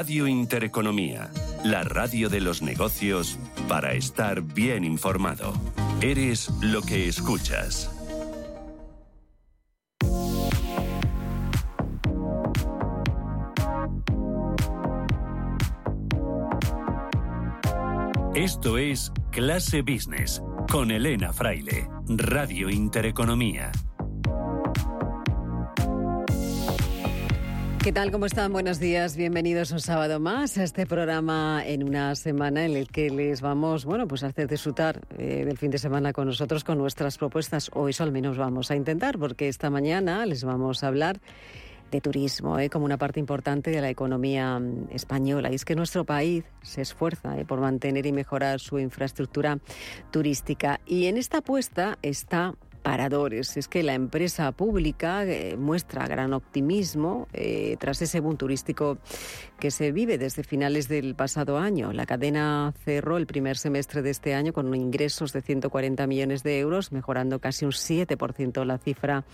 Radio Intereconomía, la radio de los negocios para estar bien informado. Eres lo que escuchas. Esto es Clase Business con Elena Fraile, Radio Intereconomía. ¿Qué tal? ¿Cómo están? Buenos días. Bienvenidos un sábado más a este programa en una semana en el que les vamos, bueno, pues a hacer disfrutar eh, del fin de semana con nosotros con nuestras propuestas, o eso al menos vamos a intentar, porque esta mañana les vamos a hablar de turismo eh, como una parte importante de la economía mm, española. Y es que nuestro país se esfuerza eh, por mantener y mejorar su infraestructura turística. Y en esta apuesta está paradores. Es que la empresa pública eh, muestra gran optimismo eh, tras ese boom turístico que se vive desde finales del pasado año. La cadena cerró el primer semestre de este año con ingresos de 140 millones de euros, mejorando casi un 7% la cifra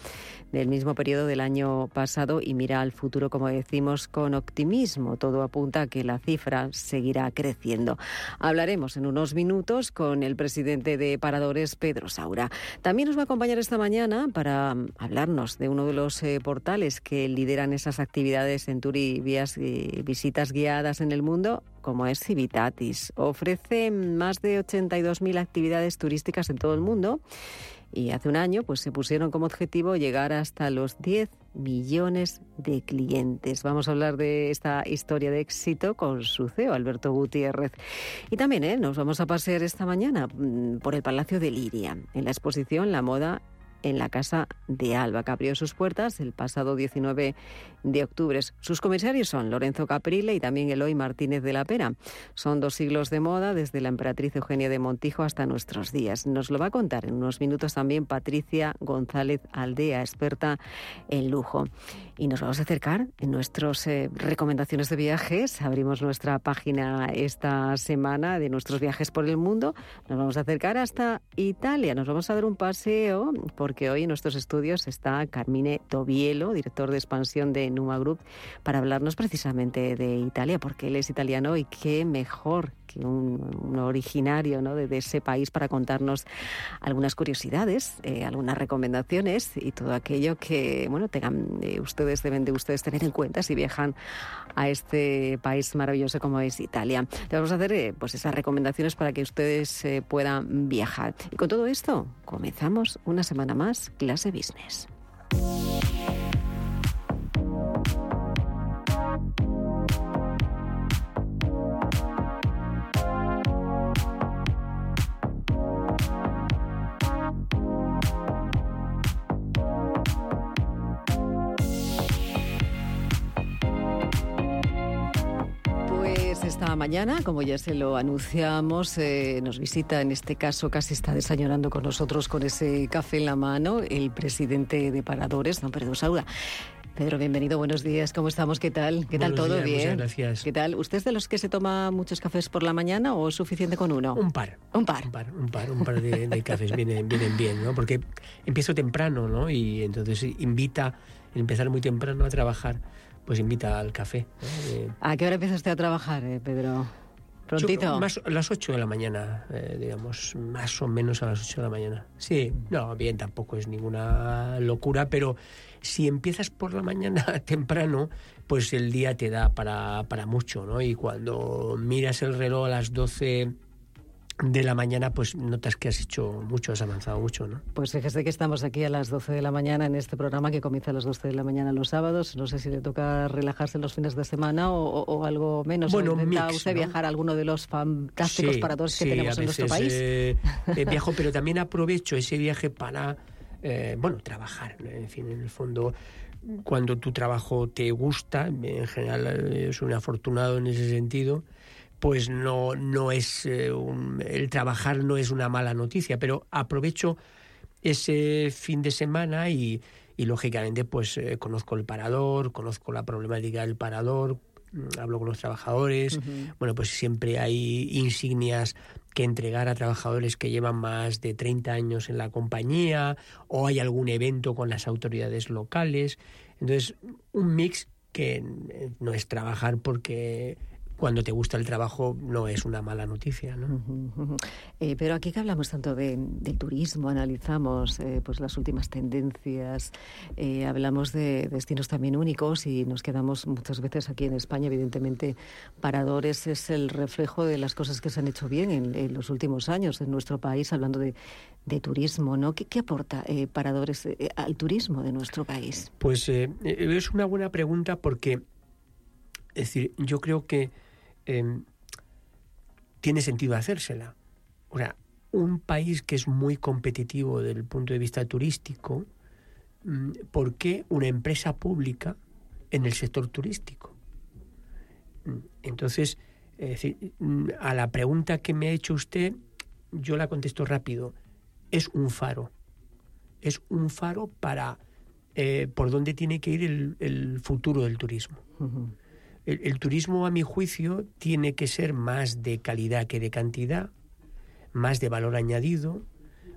del mismo periodo del año pasado y mira al futuro, como decimos, con optimismo. Todo apunta a que la cifra seguirá creciendo. Hablaremos en unos minutos con el presidente de Paradores, Pedro Saura. También nos va a acompañar esta mañana para mm, hablarnos de uno de los eh, portales que lideran esas actividades en tour y visitas guiadas en el mundo, como es Civitatis. Ofrece más de 82.000 actividades turísticas en todo el mundo y hace un año pues se pusieron como objetivo llegar hasta los 10 millones de clientes. Vamos a hablar de esta historia de éxito con su CEO, Alberto Gutiérrez. Y también ¿eh? nos vamos a pasear esta mañana mm, por el Palacio de Liria, en la exposición La moda en la Casa de Alba, que abrió sus puertas el pasado 19 de octubre. Sus comisarios son Lorenzo Caprile y también Eloy Martínez de la Pera. Son dos siglos de moda, desde la emperatriz Eugenia de Montijo hasta nuestros días. Nos lo va a contar en unos minutos también Patricia González Aldea, experta en lujo. Y nos vamos a acercar en nuestras eh, recomendaciones de viajes. Abrimos nuestra página esta semana de nuestros viajes por el mundo. Nos vamos a acercar hasta Italia. Nos vamos a dar un paseo porque hoy en nuestros estudios está Carmine Tobielo, director de expansión de Numa Group, para hablarnos precisamente de Italia, porque él es italiano y qué mejor que un, originario ¿no? de, ese país para contarnos algunas curiosidades, eh, algunas recomendaciones y todo aquello que bueno tengan eh, ustedes deben de ustedes tener en cuenta si viajan a este país maravilloso como es Italia. Le vamos a hacer eh, pues esas recomendaciones para que ustedes puedan viajar. Y con todo esto comenzamos una semana más clase business. Esta mañana, como ya se lo anunciamos, eh, nos visita, en este caso casi está desayunando con nosotros con ese café en la mano, el presidente de Paradores, don Pedro Sauda. Pedro, bienvenido, buenos días, ¿cómo estamos? ¿Qué tal? ¿Qué tal todo? bien. gracias. ¿Qué tal? ¿Usted es de los que se toma muchos cafés por la mañana o es suficiente con uno? Un par. Un par. Un par, un par, un par de, cafés vienen, vienen bien, ¿no? Porque empiezo temprano, ¿no? Y entonces invita empezar muy temprano a trabajar pues invita al café. ¿A qué hora empieza usted a trabajar, eh, Pedro? ¿Prontito? más, a las 8 de la mañana, eh, digamos, más o menos a las 8 de la mañana. Sí, no, bien, tampoco es ninguna locura, pero si empiezas por la mañana temprano, pues el día te da para, para mucho, ¿no? Y cuando miras el reloj a las 12 de la mañana, pues notas que has hecho mucho, has avanzado mucho, ¿no? Pues fíjese que estamos aquí a las 12 de la mañana en este programa que comienza a las 12 de la mañana los sábados. No sé si le toca relajarse los fines de semana o, algo menos. Bueno, ¿Intenta usted viajar a alguno de los fantásticos para todos que tenemos en nuestro país? Eh, eh, viajo, pero también aprovecho ese viaje para, eh, bueno, trabajar. En fin, en el fondo, cuando tu trabajo te gusta, en general es un afortunado en ese sentido pues no, no es eh, el trabajar no es una mala noticia, pero aprovecho ese fin de semana y, y lógicamente pues eh, conozco el parador, conozco la problemática del parador, mm, hablo con los trabajadores, bueno pues siempre hay insignias que entregar a trabajadores que llevan más de 30 años en la compañía o hay algún evento con las autoridades locales, entonces un mix que no es trabajar porque cuando te gusta el trabajo no es una mala noticia. ¿no? Eh, pero aquí que hablamos tanto de, del turismo, analizamos eh, pues las últimas tendencias, eh, hablamos de destinos también únicos y nos quedamos muchas veces aquí en España, evidentemente, Paradores es el reflejo de las cosas que se han hecho bien en, los últimos años en nuestro país, hablando de, de turismo, ¿no? ¿Qué, qué aporta Paradores al turismo de nuestro país? Pues es una buena pregunta porque, es decir, yo creo que Em, tiene sentido hacérsela. O sea, un país que es muy competitivo desde el punto de vista turístico, mm, ¿por qué una empresa pública en el sector turístico? Mm, entonces, mm, a la pregunta que me ha hecho usted, yo la contesto rápido. Es un faro. Es un faro para eh, por dónde tiene que ir el, futuro del turismo. El, turismo, a mi juicio, tiene que ser más de calidad que de cantidad, más de valor añadido,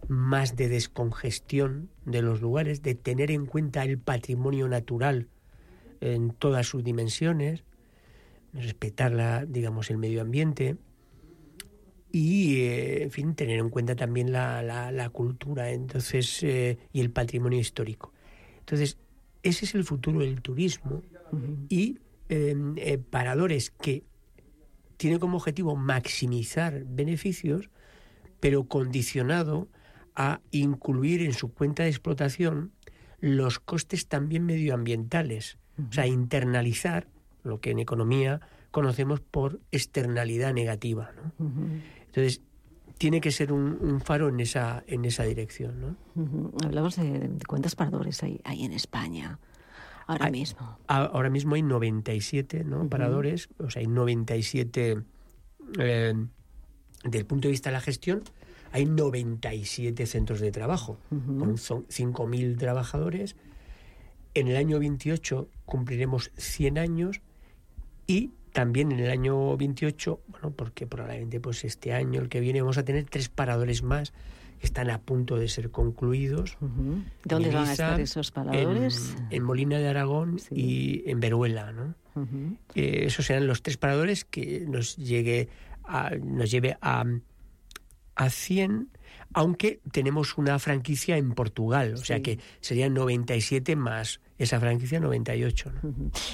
más de descongestión de los lugares, de tener en cuenta el patrimonio natural en todas sus dimensiones, respetar la, digamos, el medio ambiente y, eh, en fin, tener en cuenta también la, la, cultura entonces, eh, y el patrimonio histórico. Entonces, ese es el futuro del turismo y eh, paradores que tienen como objetivo maximizar beneficios, pero condicionado a incluir en su cuenta de explotación los costes también medioambientales, o sea, internalizar lo que en economía conocemos por externalidad negativa. Entonces, tiene que ser un, faro en esa, en esa dirección. ¿no? Hablamos de, cuentas paradores ahí, ahí en España ahora mismo? Ahora mismo hay 97 ¿no? paradores, o sea, hay 97 eh, del punto de vista de la gestión, hay 97 centros de trabajo, con 5.000 trabajadores. En el año 28 cumpliremos 100 años y también en el año 28, bueno, porque probablemente pues este año, el que viene, vamos a tener tres paradores más están a punto de ser concluidos. ¿Dónde van a estar esos paradores? En, Molina de Aragón y en Veruela. ¿no? Eh, esos serán los tres paradores que nos, llegue a, nos lleve a, a 100 aunque tenemos una franquicia en Portugal, o sea que serían 97 más esa franquicia 98,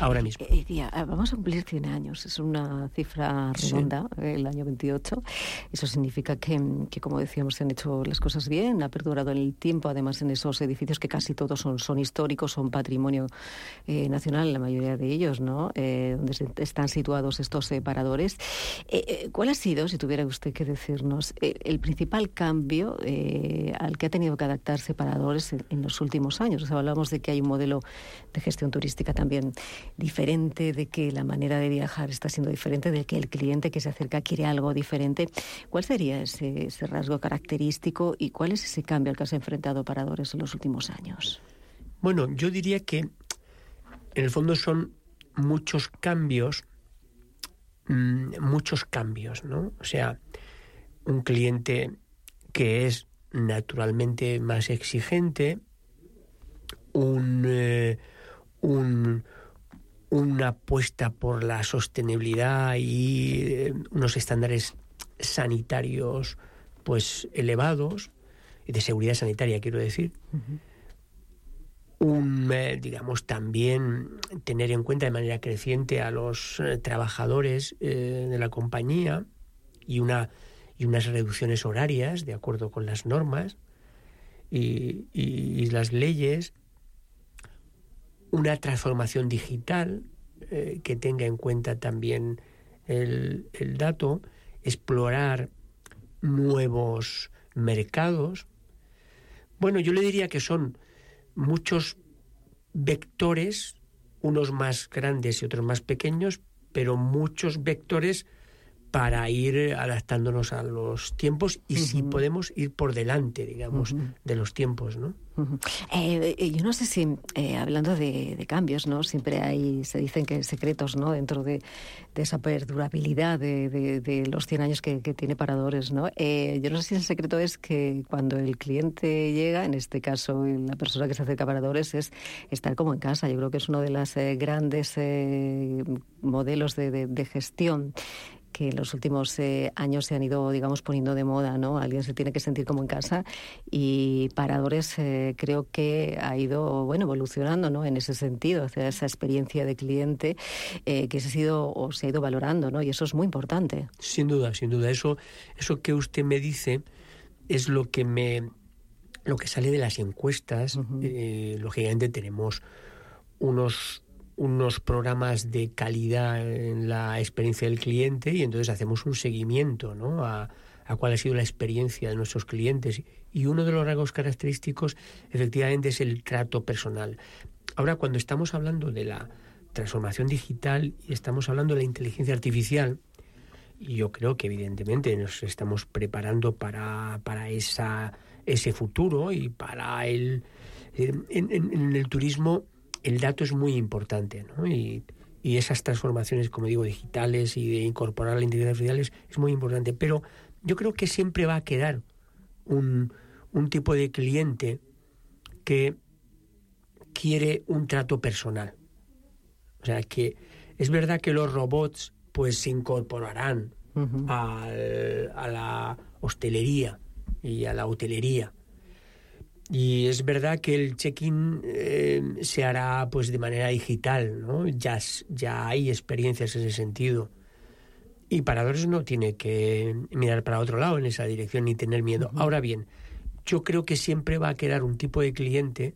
ahora mismo. Eh, eh, vamos a cumplir 100 años, es una cifra redonda, el año 28. Eso significa que, como decíamos, se han hecho las cosas bien, ha perdurado en el tiempo, además en esos edificios que casi todos son, son históricos, son patrimonio eh, nacional, la mayoría de ellos, ¿no? donde están situados estos paradores. ¿Cuál ha sido, si tuviera usted que decirnos, el principal cambio al que ha tenido que adaptarse Paradores en, los últimos años? O sea, hablamos de que hay un modelo de gestión turística también diferente, de que la manera de viajar está siendo diferente, de que el cliente que se acerca quiere algo diferente. ¿Cuál sería ese, rasgo característico y cuál es ese cambio al que se ha enfrentado Paradores en los últimos años? Bueno, yo diría que en el fondo son muchos cambios, mm, muchos cambios, ¿no? O sea, un cliente que es naturalmente más exigente, eh, un, una apuesta por la sostenibilidad y eh, unos estándares sanitarios pues elevados de seguridad sanitaria quiero decir. Un eh, digamos también tener en cuenta de manera creciente a los trabajadores de la compañía y una y unas reducciones horarias de acuerdo con las normas y las leyes una transformación digital eh, que tenga en cuenta también el, dato, explorar nuevos mercados. Bueno, yo le diría que son muchos vectores, unos más grandes y otros más pequeños, pero muchos vectores para ir adaptándonos a los tiempos y si podemos ir por delante, digamos, de los tiempos, ¿no? Eh, eh, yo no sé si, eh, hablando de, cambios, ¿no? Siempre hay, se dicen que secretos, ¿no? Dentro de, esa perdurabilidad de, los 100 años que, tiene Paradores, ¿no? yo no sé si el secreto es que cuando el cliente llega, en este caso la persona que se acerca a Paradores, es estar como en casa. Yo creo que es uno de los grandes modelos de gestión que en los últimos eh, años se han ido, digamos, poniendo de moda, ¿no? Alguien se tiene que sentir como en casa y Paradores eh, creo que ha ido, bueno, evolucionando, ¿no? En ese sentido, hacia esa experiencia de cliente eh, que se ha, sido, o se ha ido valorando, ¿no? Y eso es muy importante. Sin duda, sin duda. Eso, eso que usted me dice es lo que me lo que sale de las encuestas. lógicamente tenemos unos unos programas de calidad en la experiencia del cliente y entonces hacemos un seguimiento ¿no? a, cuál ha sido la experiencia de nuestros clientes. Y uno de los rasgos característicos efectivamente es el trato personal. Ahora, cuando estamos hablando de la transformación digital y estamos hablando de la inteligencia artificial, yo creo que evidentemente nos estamos preparando para, para esa, ese futuro y para el... En, en el turismo el dato es muy importante, ¿no? Y, esas transformaciones, como digo, digitales y de incorporar la inteligencia artificial es, muy importante. Pero yo creo que siempre va a quedar un, tipo de cliente que quiere un trato personal. O sea, que es verdad que los robots pues se incorporarán a la hostelería y a la hotelería y es verdad que el check-in eh, se hará pues de manera digital, ¿no? Ya, ya hay experiencias en ese sentido. Y Paradores no tiene que mirar para otro lado en esa dirección ni tener miedo. Ahora bien, yo creo que siempre va a quedar un tipo de cliente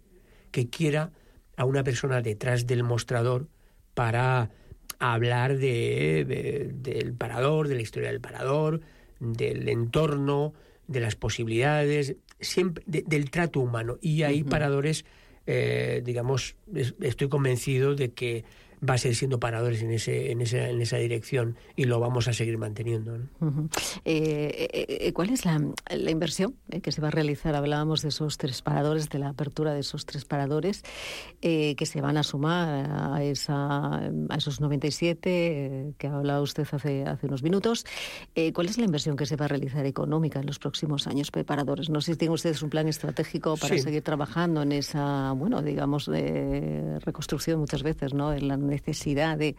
que quiera a una persona detrás del mostrador para hablar de, del parador, de la historia del parador, del entorno, de las posibilidades, siempre del trato humano. Y hay paradores, eh, digamos, estoy convencido de que va a seguir siendo paradores en, ese, en, esa, en esa dirección y lo vamos a seguir manteniendo. Eh, eh, ¿Cuál es la, la inversión que se va a realizar? Hablábamos de esos tres paradores, de la apertura de esos tres paradores que se van a sumar a, esa, a esos 97 que hablaba usted hace, hace unos minutos. ¿Cuál es la inversión que se va a realizar económica en los próximos años preparadores? No sé si tienen ustedes un plan estratégico para seguir trabajando en esa, bueno, digamos, reconstrucción muchas veces, ¿no? En la necesidad de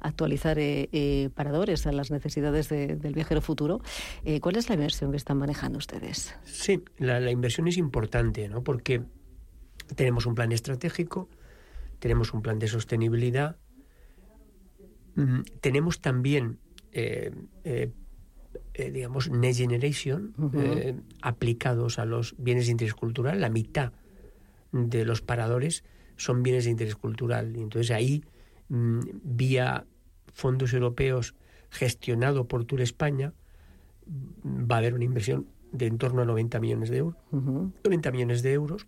actualizar eh, eh, paradores a las necesidades del viajero futuro. Eh, ¿Cuál es la inversión que están manejando ustedes? Sí, la, inversión es importante, ¿no? Porque tenemos un plan estratégico, tenemos un plan de sostenibilidad, mm, tenemos también digamos, Next Generation aplicados a los bienes de interés cultural. La mitad de los paradores son bienes de interés cultural. Y entonces ahí Mm, vía fondos europeos gestionado por Tour España, va a haber una inversión de en torno a 90 millones de euros. 90 millones de euros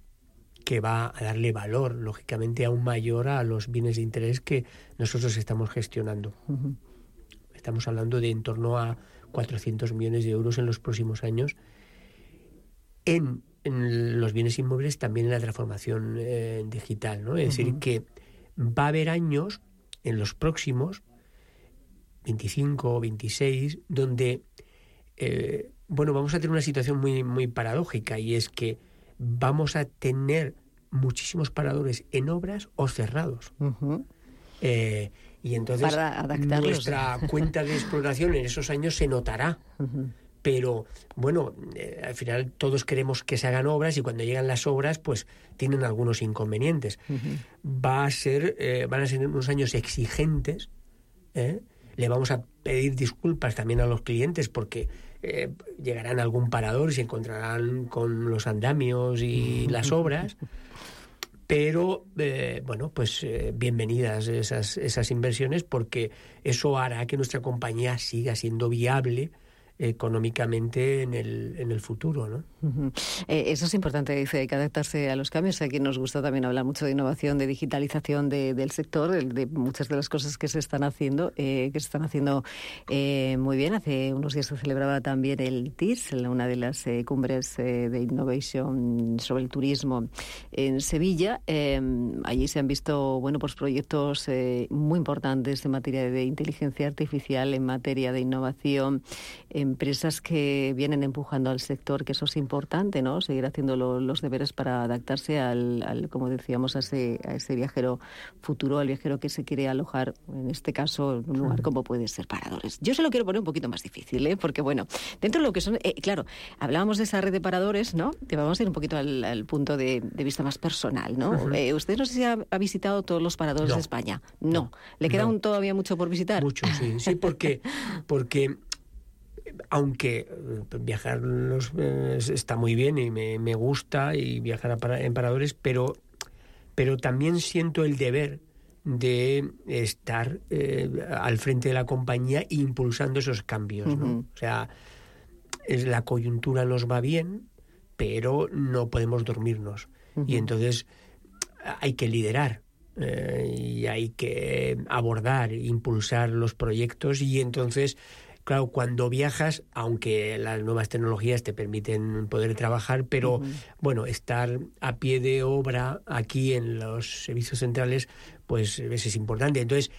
que va a darle valor, lógicamente, aún mayor a los bienes de interés que nosotros estamos gestionando. Estamos hablando de en torno a 400 millones de euros en los próximos años en, los bienes inmuebles, también en la transformación eh, digital. ¿no? Es decir, que va a haber años en los próximos 25 o 26, donde, eh, bueno, vamos a tener una situación muy, muy paradójica y es que vamos a tener muchísimos paradores en obras o cerrados. Eh, y entonces nuestra cuenta de explotación en esos años se notará pero bueno, eh, al final todos queremos que se hagan obras y cuando llegan las obras, pues tienen algunos inconvenientes. Va a ser, eh, van a ser unos años exigentes. ¿eh? Le vamos a pedir disculpas también a los clientes porque llegarán a algún parador y se encontrarán con los andamios y las obras. Pero, bueno, pues bienvenidas esas, esas inversiones porque eso hará que nuestra compañía siga siendo viable económicamente en el, en el futuro. ¿no? Eh, eso es importante, dice, hay que adaptarse a los cambios. Aquí nos gusta también hablar mucho de innovación, de digitalización del sector, de, muchas de las cosas que se están haciendo, eh, que se están haciendo eh, muy bien. Hace unos días se celebraba también el TIS, una de las cumbres de innovación sobre el turismo en Sevilla. allí se han visto bueno, pues proyectos muy importantes en materia de inteligencia artificial, en materia de innovación empresas que vienen empujando al sector, que eso es importante, ¿no? Seguir haciendo los deberes para adaptarse al, como decíamos, a ese, a ese viajero futuro, al viajero que se quiere alojar, en este caso, en un lugar como puede ser Paradores. Yo se lo quiero poner un poquito más difícil, ¿eh? Porque, bueno, dentro de lo que son, eh, claro, hablábamos de esa red de paradores, ¿no? Te vamos a ir un poquito al, punto de, vista más personal, ¿no? Eh, usted no sé si ha, visitado todos los paradores de España. No. ¿Le queda un todavía mucho por visitar? Mucho, sí. Sí, porque, porque aunque eh, viajar eh, está muy bien y me, gusta y viajar en paradores, pero, pero también siento el deber de estar eh, al frente de la compañía impulsando esos cambios. O sea, es, la coyuntura nos va bien, pero no podemos dormirnos. Y entonces hay que liderar. y hay que abordar, impulsar los proyectos y entonces Claro, cuando viajas, aunque las nuevas tecnologías te permiten poder trabajar, pero bueno, estar a pie de obra aquí en los servicios centrales, pues es importante. Entonces,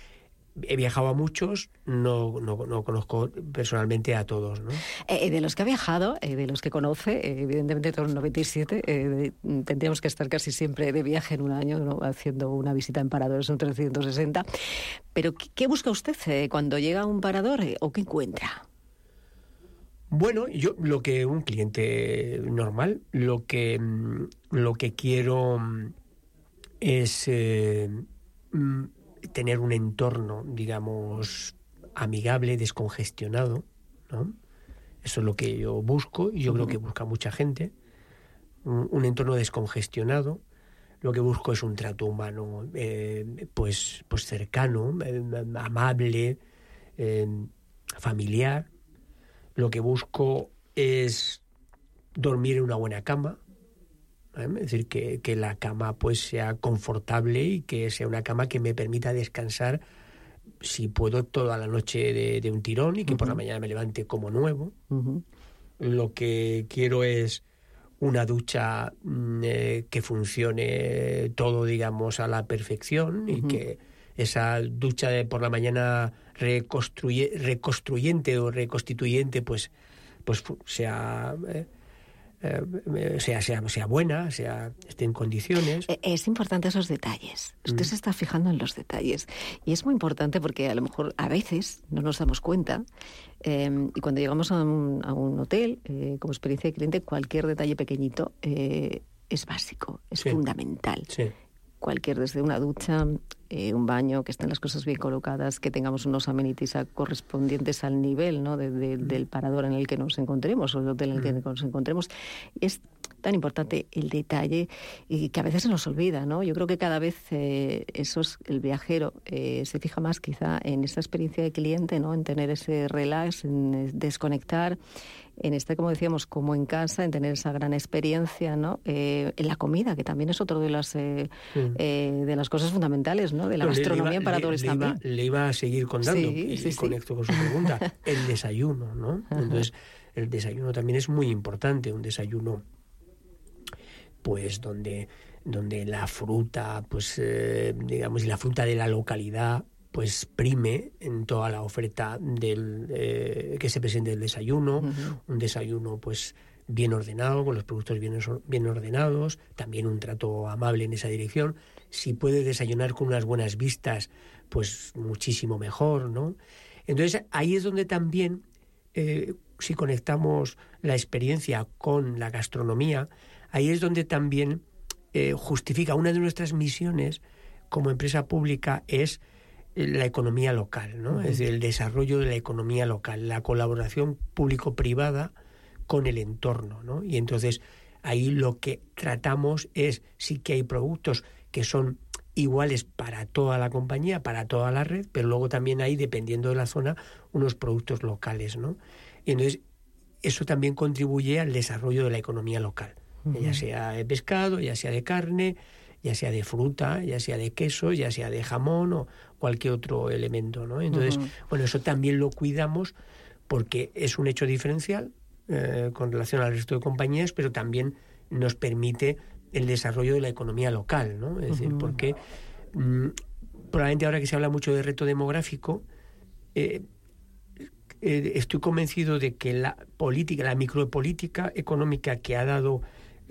he viajado a muchos, no, no, conozco personalmente a todos. ¿no? Eh, de los que ha viajado, eh, de los que conoce, eh, evidentemente todos los 97, tendríamos que estar casi siempre de viaje en un año, haciendo una visita en paradores, un 360. Pero, ¿qué busca usted cuando llega a un parador o qué encuentra? Bueno, yo lo que un cliente normal, lo que, lo que quiero mm, es mm, tener un entorno, digamos, amigable, descongestionado, ¿no? Eso es lo que yo busco y yo creo que busca mucha gente. Un, entorno descongestionado. Lo que busco es un trato humano, eh, pues, pues cercano, eh, amable, eh, familiar. Lo que busco es dormir en una buena cama, ¿eh? es decir, que, que, la cama pues sea confortable y que sea una cama que me permita descansar si puedo toda la noche de, un tirón y que por la mañana me levante como nuevo. Lo que quiero es una ducha mm, eh, que funcione todo, digamos, a la perfección y que esa ducha de por la mañana reconstruyente o reconstituyente pues, pues sea... Eh, eh, sea, sea, sea buena, sea, esté en condiciones. Eh, es importante esos detalles. Usted mm. se está fijando en los detalles. Y es muy importante porque a lo mejor a veces no nos damos cuenta. Em, y cuando llegamos a un, hotel, eh, como experiencia de cliente, cualquier detalle pequeñito es básico, es fundamental. Sí cualquier, desde una ducha, eh, un baño, que estén las cosas bien colocadas, que tengamos unos amenities correspondientes al nivel ¿no? Mm. del parador en el que nos encontremos o del hotel en el que mm. nos encontremos. Es tan importante el detalle y que a veces se nos olvida, ¿no? Yo creo que cada vez eh, el viajero eh, se fija más quizá en esa experiencia de cliente, ¿no? En tener ese relax, en desconectar en este, como decíamos, como en casa, en tener esa gran experiencia, ¿no? Eh, en la comida, que también es otro de las eh, eh, de las cosas fundamentales, ¿no? De la gastronomía para todos le, también. le iba a seguir contando y conecto con su pregunta. el desayuno, ¿no? Entonces, el desayuno también es muy importante, un desayuno, pues, donde donde la fruta, pues, digamos, y la fruta de la localidad pues prime en toda la oferta del eh, que se presente el desayuno, un desayuno pues bien ordenado, con los productos bien, bien ordenados, también un trato amable en esa dirección. Si puede desayunar con unas buenas vistas, pues muchísimo mejor, ¿no? Entonces ahí es donde también, eh, si conectamos la experiencia con la gastronomía, ahí es donde también eh, justifica una de nuestras misiones como empresa pública es la economía local, ¿no? Es decir, el desarrollo de la economía local, la colaboración público-privada con el entorno, ¿no? Y entonces ahí lo que tratamos es sí que hay productos que son iguales para toda la compañía, para toda la red, pero luego también hay, dependiendo de la zona, unos productos locales, ¿no? Y entonces eso también contribuye al desarrollo de la economía local, ya sea de pescado, ya sea de carne, ya sea de fruta, ya sea de queso, ya sea de jamón o cualquier otro elemento, ¿no? Entonces, bueno, eso también lo cuidamos porque es un hecho diferencial eh, con relación al resto de compañías, pero también nos permite el desarrollo de la economía local, ¿no? Es decir, porque mm, probablemente ahora que se habla mucho de reto demográfico, eh, eh, estoy convencido de que la política, la micropolítica económica que ha dado,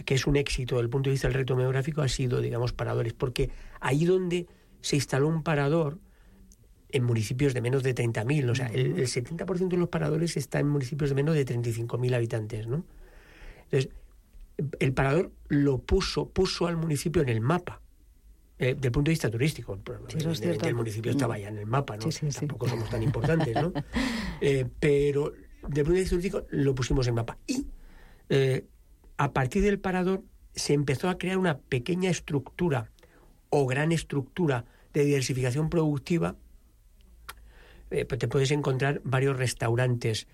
que es un éxito desde el punto de vista del reto demográfico, ha sido, digamos, paradores, porque ahí donde se instaló un parador, en municipios de menos de 30.000, o sea, el, el 70% de los paradores está en municipios de menos de 35.000 habitantes, ¿no? Entonces, el parador lo puso, puso al municipio en el mapa. Eh, del punto de vista turístico, el, municipio estaba ya en el mapa, ¿no? Tampoco somos tan importantes, ¿no? Eh, pero del punto de vista turístico lo pusimos en mapa. Y eh, a partir del parador se empezó a crear una pequeña estructura o gran estructura de diversificación productiva. pues te puedes encontrar varios restaurantes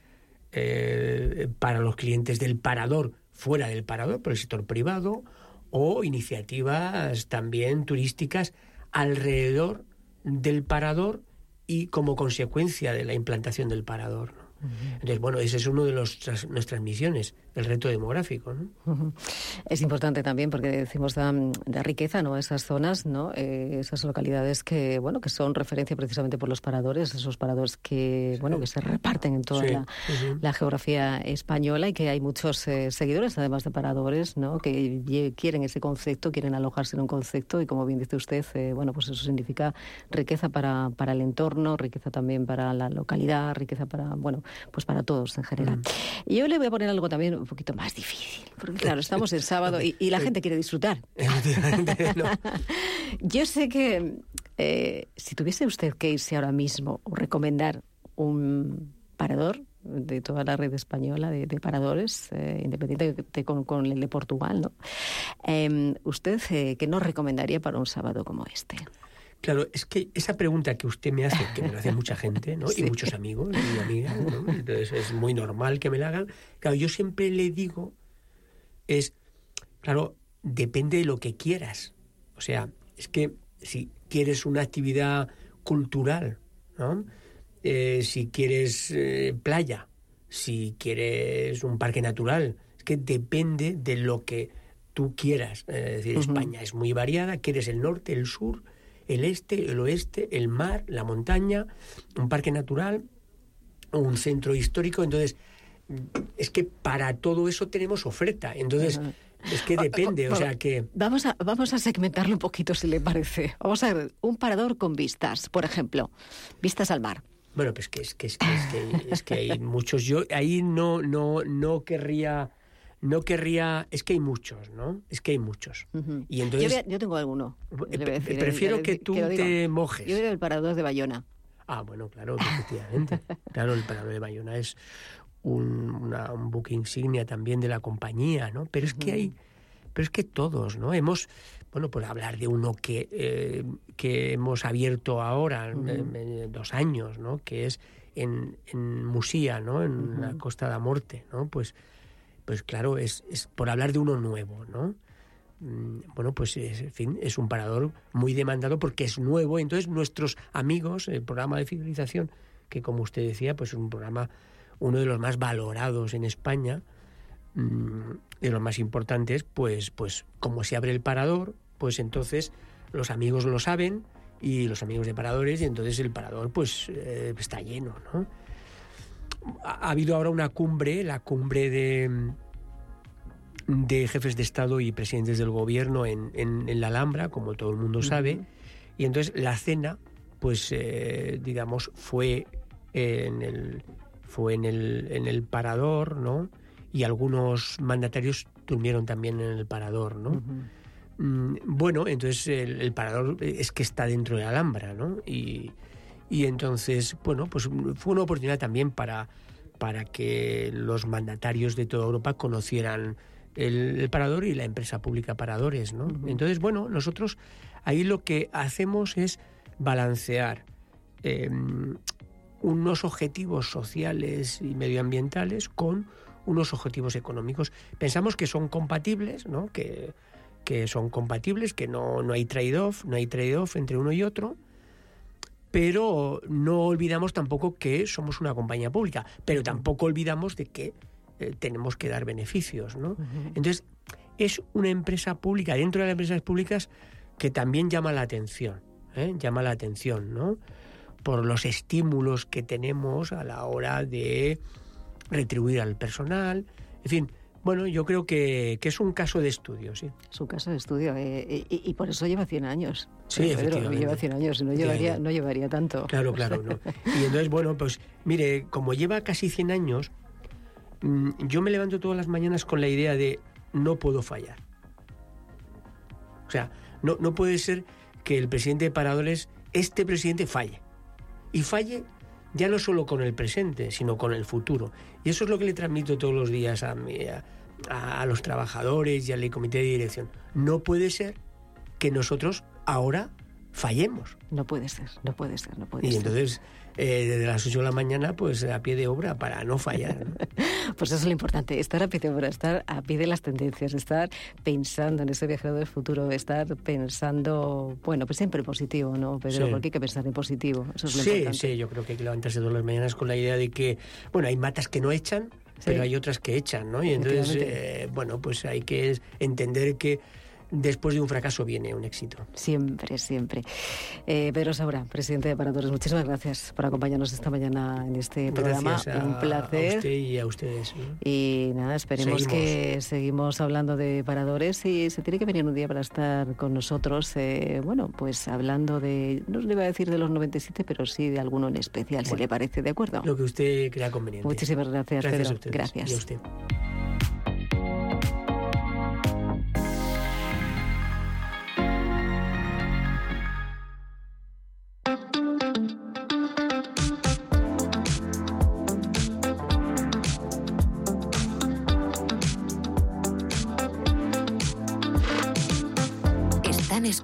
para los clientes del parador fuera del parador, por el sector privado, o iniciativas también turísticas alrededor del parador y como consecuencia de la implantación del parador. Entonces, bueno, ese es uno de los, nuestras misiones, el reto demográfico. ¿no? Es importante también porque decimos de, riqueza, ¿no? Esas zonas, ¿no? Eh, esas localidades que, bueno, que son referencia precisamente por los paradores, esos paradores que, bueno, que se reparten en toda la, geografía española y que hay muchos eh, seguidores, además de paradores, ¿no? Que quieren ese concepto, quieren alojarse en un concepto y como bien dice usted, eh, bueno, pues eso significa riqueza para, para el entorno, riqueza también para la localidad, riqueza para, bueno, pues para todos en general. Mm. Y yo le voy a poner algo también poquito más difícil, porque claro, estamos el sábado y, la gente quiere disfrutar. yo sé que eh, si tuviese usted que irse ahora mismo o recomendar un parador de toda la red española de, paradores, eh, independiente con, el de Portugal, ¿no? Em, ¿Usted eh, qué nos recomendaría para un sábado como este? Claro, es que esa pregunta que usted me hace, que me lo hace mucha gente, ¿no? Y muchos amigos y amigas, Entonces es muy normal que me la hagan. Claro, yo siempre le digo, es, claro, depende de lo que quieras. O sea, es que si quieres una actividad cultural, ¿no? Eh, si quieres eh, playa, si quieres un parque natural, es que depende de lo que tú quieras. Es decir, España es muy variada, quieres el norte, el sur, el este, el oeste, el mar, la montaña, un parque natural, un centro histórico. Entonces, es que para todo eso tenemos oferta. Entonces, es que depende, o sea que... Vamos a, vamos a segmentarlo un poquito, si le parece. Vamos a ver, un parador con vistas, por ejemplo, vistas al mar. Bueno, pues que es que, es que, es que, es que hay muchos. Yo ahí no, no, no querría no querría, es que hay muchos, ¿no? Es que hay muchos. Y entonces yo, tengo alguno. Eh, prefiero que tú te mojes. Yo veo el parador de Bayona. Ah, bueno, claro, efectivamente. claro, el parador de Bayona es un, un, buque insignia también de la compañía, ¿no? Pero es que hay, pero es que todos, ¿no? Hemos, bueno, por hablar de uno que, eh, que hemos abierto ahora, dos años, ¿no? Que es en, en Musía, ¿no? En la Costa de Morte, ¿no? Pues pues claro, es, por hablar de uno nuevo, ¿no? Mm, bueno, pues en fin, es un parador muy demandado porque es nuevo. Entonces nuestros amigos, el programa de fidelización, que como usted decía, pues es un programa, uno de los más valorados en España, mm, de los más importantes, pues, pues como se abre el parador, pues entonces los amigos lo saben y los amigos de paradores y entonces el parador pues eh, está lleno, ¿no? Ha habido ahora una cumbre, la cumbre de, de jefes de Estado y presidentes del gobierno en, en, la Alhambra, como todo el mundo sabe, y entonces la cena, pues eh, digamos, fue en el fue en el, en el parador, ¿no? Y algunos mandatarios durmieron también en el parador, ¿no? Mm, bueno, entonces el, el, parador es que está dentro de la Alhambra, ¿no? Y, y entonces, bueno, pues fue una oportunidad también para, para que los mandatarios de toda Europa conocieran el, parador y la empresa pública Paradores, ¿no? Entonces, bueno, nosotros ahí lo que hacemos es balancear em, unos objetivos sociales y medioambientales con unos objetivos económicos. Pensamos que son compatibles, ¿no? que, que son compatibles, que no, no hay trade-off, no hay trade-off entre uno y otro, pero no olvidamos tampoco que somos una compañía pública, pero tampoco olvidamos de que eh, tenemos que dar beneficios. ¿no? Entonces, es una empresa pública, dentro de las empresas públicas, que también llama la atención, ¿eh? llama la atención, ¿no? Por los estímulos que tenemos a la hora de retribuir al personal, en fin, bueno, yo creo que, es un caso de estudio, sí. Es un caso de estudio eh, y, por eso lleva 100 años. Sí, efectivamente. lleva 100 años, no llevaría, no llevaría tanto. Claro, claro. No. Y entonces, bueno, pues mire, como lleva casi 100 años, mm, yo me levanto todas las mañanas con la idea de no puedo fallar. O sea, no, no puede ser que el presidente de Paradores, este presidente, falle. Y falle ya no solo con el presente, sino con el futuro. Y eso es lo que le transmito todos los días a, a, a los trabajadores y al comité de dirección. No puede ser que nosotros ahora fallemos. No puede ser, no puede ser, no puede ser. Y entonces eh, desde las 8 de la mañana, pues a pie de obra para no fallar. pues eso es lo importante, estar a pie de obra, estar a pie de las tendencias, estar pensando en ese viajero del futuro, estar pensando, bueno, pues siempre positivo, ¿no, Pedro? Porque hay que pensar en positivo. Eso es lo sí, importante. sí, yo creo que hay que levantarse todas las mañanas con la idea de que, bueno, hay matas que no echan, pero hay otras que echan, ¿no? Y entonces, eh, bueno, pues hay que entender que después de un fracaso viene un éxito. Siempre, siempre. Eh, Pedro Saura, presidente de Paradores, muchísimas gracias por acompañarnos esta mañana en este programa. un placer. A usted y a ustedes. Y nada, esperemos que seguimos hablando de Paradores y se tiene que venir un día para estar con nosotros, eh, bueno, pues hablando de, no le iba a decir de los 97, pero sí de alguno en especial, si le parece, ¿de acuerdo? Lo que usted crea conveniente. Muchísimas gracias, gracias Pedro. gracias. Y a usted.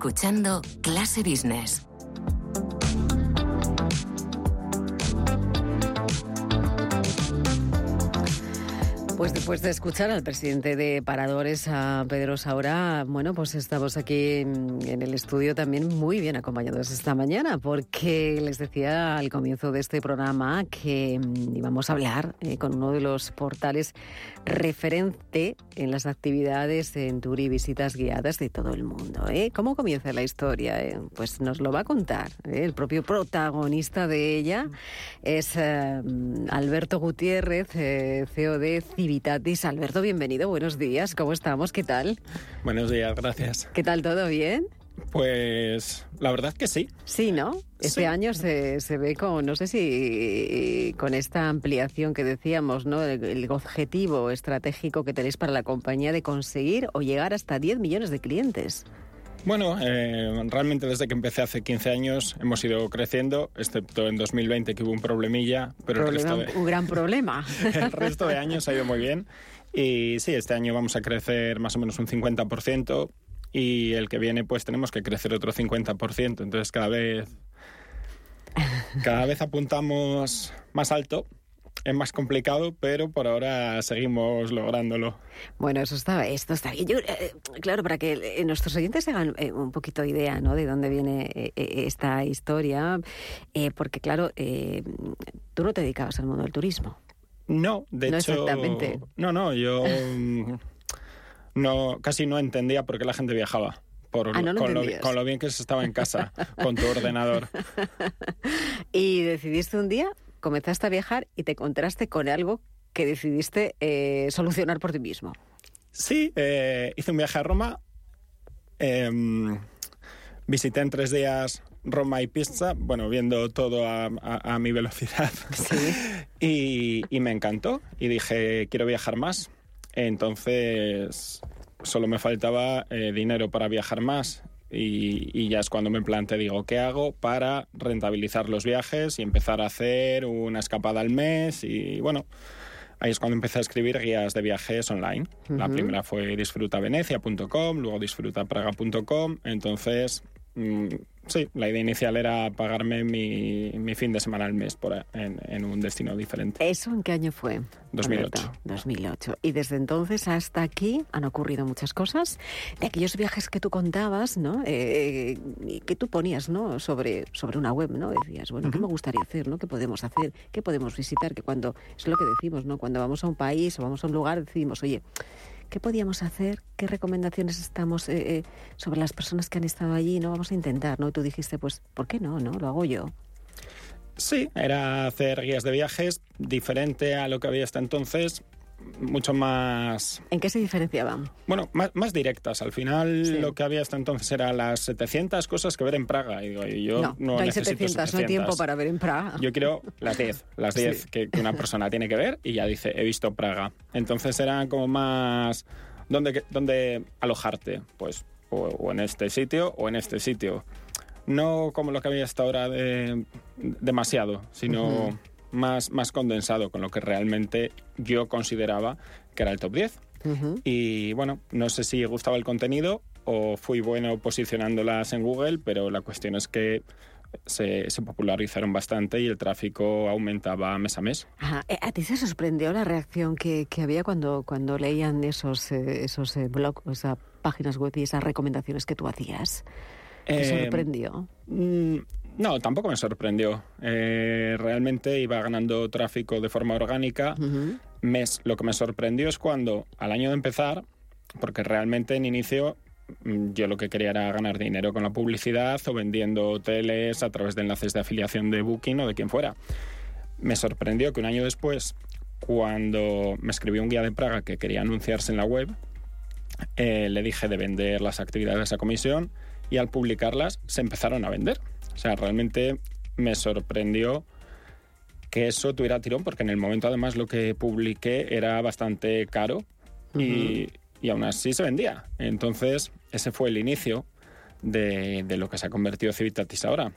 Escuchando Clase Business. Pues después de escuchar al presidente de Paradores, a Pedro Saura, bueno, pues estamos aquí en el estudio también muy bien acompañados esta mañana, porque les decía al comienzo de este programa que mm, íbamos a hablar eh, con uno de los portales referente en las actividades en tour y visitas guiadas de todo el mundo. ¿eh? ¿Cómo comienza la historia? Eh, pues nos lo va a contar el propio protagonista de ella, es Alberto Gutiérrez, CEO de Civitatis. Alberto, bienvenido, buenos días, ¿cómo estamos? ¿Qué tal? Buenos días, gracias. ¿Qué tal, todo bien? Pues la verdad que sí. Sí, ¿no? Este año se, se, ve con, no sé si con esta ampliación que decíamos, ¿no? El, objetivo estratégico que tenéis para la compañía de conseguir o llegar hasta 10 millones de clientes. Bueno, eh, realmente desde que empecé hace 15 años hemos ido creciendo, excepto en 2020 que hubo un problemilla, pero el resto de, un gran problema. el resto de años ha ido muy bien. Y sí, este año vamos a crecer más o menos un 50% y el que viene pues tenemos que crecer otro 50%. Entonces cada vez, cada vez apuntamos más alto es más complicado, pero por ahora seguimos lográndolo. Bueno, eso está, esto está bien. Eh, claro, para que eh, nuestros oyentes hagan eh, un poquito idea ¿no? de dónde viene esta historia, porque claro, tú no te dedicabas al mundo del turismo. No, de no hecho. Exactamente. No, no, yo mm, no, casi no entendía por qué la gente viajaba. Por, ah, con, lo, bien que se estaba en casa con tu ordenador. ¿Y decidiste un día comenzaste a viajar y te encontraste con algo que decidiste eh, solucionar por ti mismo. Sí, eh, hice un viaje a Roma. Em, visité en tres días Roma y Pisa, bueno, viendo todo a, mi velocidad. Sí. y, me encantó. Y dije, quiero viajar más. Entonces, solo me faltaba eh, dinero para viajar más. Y, ya es cuando me planteé, digo, ¿qué hago para rentabilizar los viajes y empezar a hacer una escapada al mes? Y bueno, ahí es cuando empecé a escribir guías de viajes online. La primera fue disfrutavenecia.com, luego disfrutapraga.com. Entonces mm, sí, la idea inicial era pagarme mi, mi fin de semana al mes por, en, en, un destino diferente. ¿Eso en qué año fue? 2008. Alberto? 2008. Y desde entonces hasta aquí han ocurrido muchas cosas. De aquellos viajes que tú contabas, ¿no? Eh, que tú ponías, ¿no? Sobre, sobre una web, ¿no? Decías, bueno, ¿qué me gustaría hacer, ¿no? ¿Qué podemos hacer? ¿Qué podemos visitar? Que cuando, es lo que decimos, ¿no? Cuando vamos a un país o vamos a un lugar, decimos, oye, ¿Qué podíamos hacer? ¿Qué recomendaciones estamos eh, eh, sobre las personas que han estado allí? No vamos a intentar, ¿no? Tú dijiste, pues, ¿por qué no? ¿No? Lo hago yo. Sí, era hacer guías de viajes diferente a lo que había hasta entonces, mucho más... ¿En qué se diferenciaban? Bueno, más, más directas. Al final sí. lo que había hasta entonces era las 700 cosas que ver en Praga. Y digo, yo no, no, no hay necesito 700, 700, no hay tiempo para ver en Praga. Yo quiero las 10, las 10 sí. que, que, una persona tiene que ver y ya dice, he visto Praga. Entonces eran como más... ¿Dónde, dónde alojarte? Pues o, o en este sitio o en este sitio. No como lo que había hasta ahora de, demasiado, sino... Uh -huh más, más condensado con lo que realmente yo consideraba que era el top 10. Uh -huh. Y bueno, no sé si gustaba el contenido o fui bueno posicionándolas en Google, pero la cuestión es que se, se, popularizaron bastante y el tráfico aumentaba mes a mes. Ajá. Eh, ¿A ti se sorprendió la reacción que, que había cuando, cuando leían esos, eh, esos eh, blogs, esas páginas web y esas recomendaciones que tú hacías? ¿Te eh, sorprendió? Mm, no, tampoco me sorprendió. Eh, realmente iba ganando tráfico de forma orgánica. Uh -huh. lo que me sorprendió es cuando, al año de empezar, porque realmente en inicio mm, yo lo que quería era ganar dinero con la publicidad o vendiendo hoteles a través de enlaces de afiliación de Booking o de quien fuera. Me sorprendió que un año después, cuando me escribió un guía de Praga que quería anunciarse en la web, eh, le dije de vender las actividades a comisión y al publicarlas se empezaron a vender. O sea, realmente me sorprendió que eso tuviera tirón, porque en el momento además lo que publiqué era bastante caro uh -huh. y, y, aún así se vendía. Entonces, ese fue el inicio de, de lo que se ha convertido Civitatis ahora.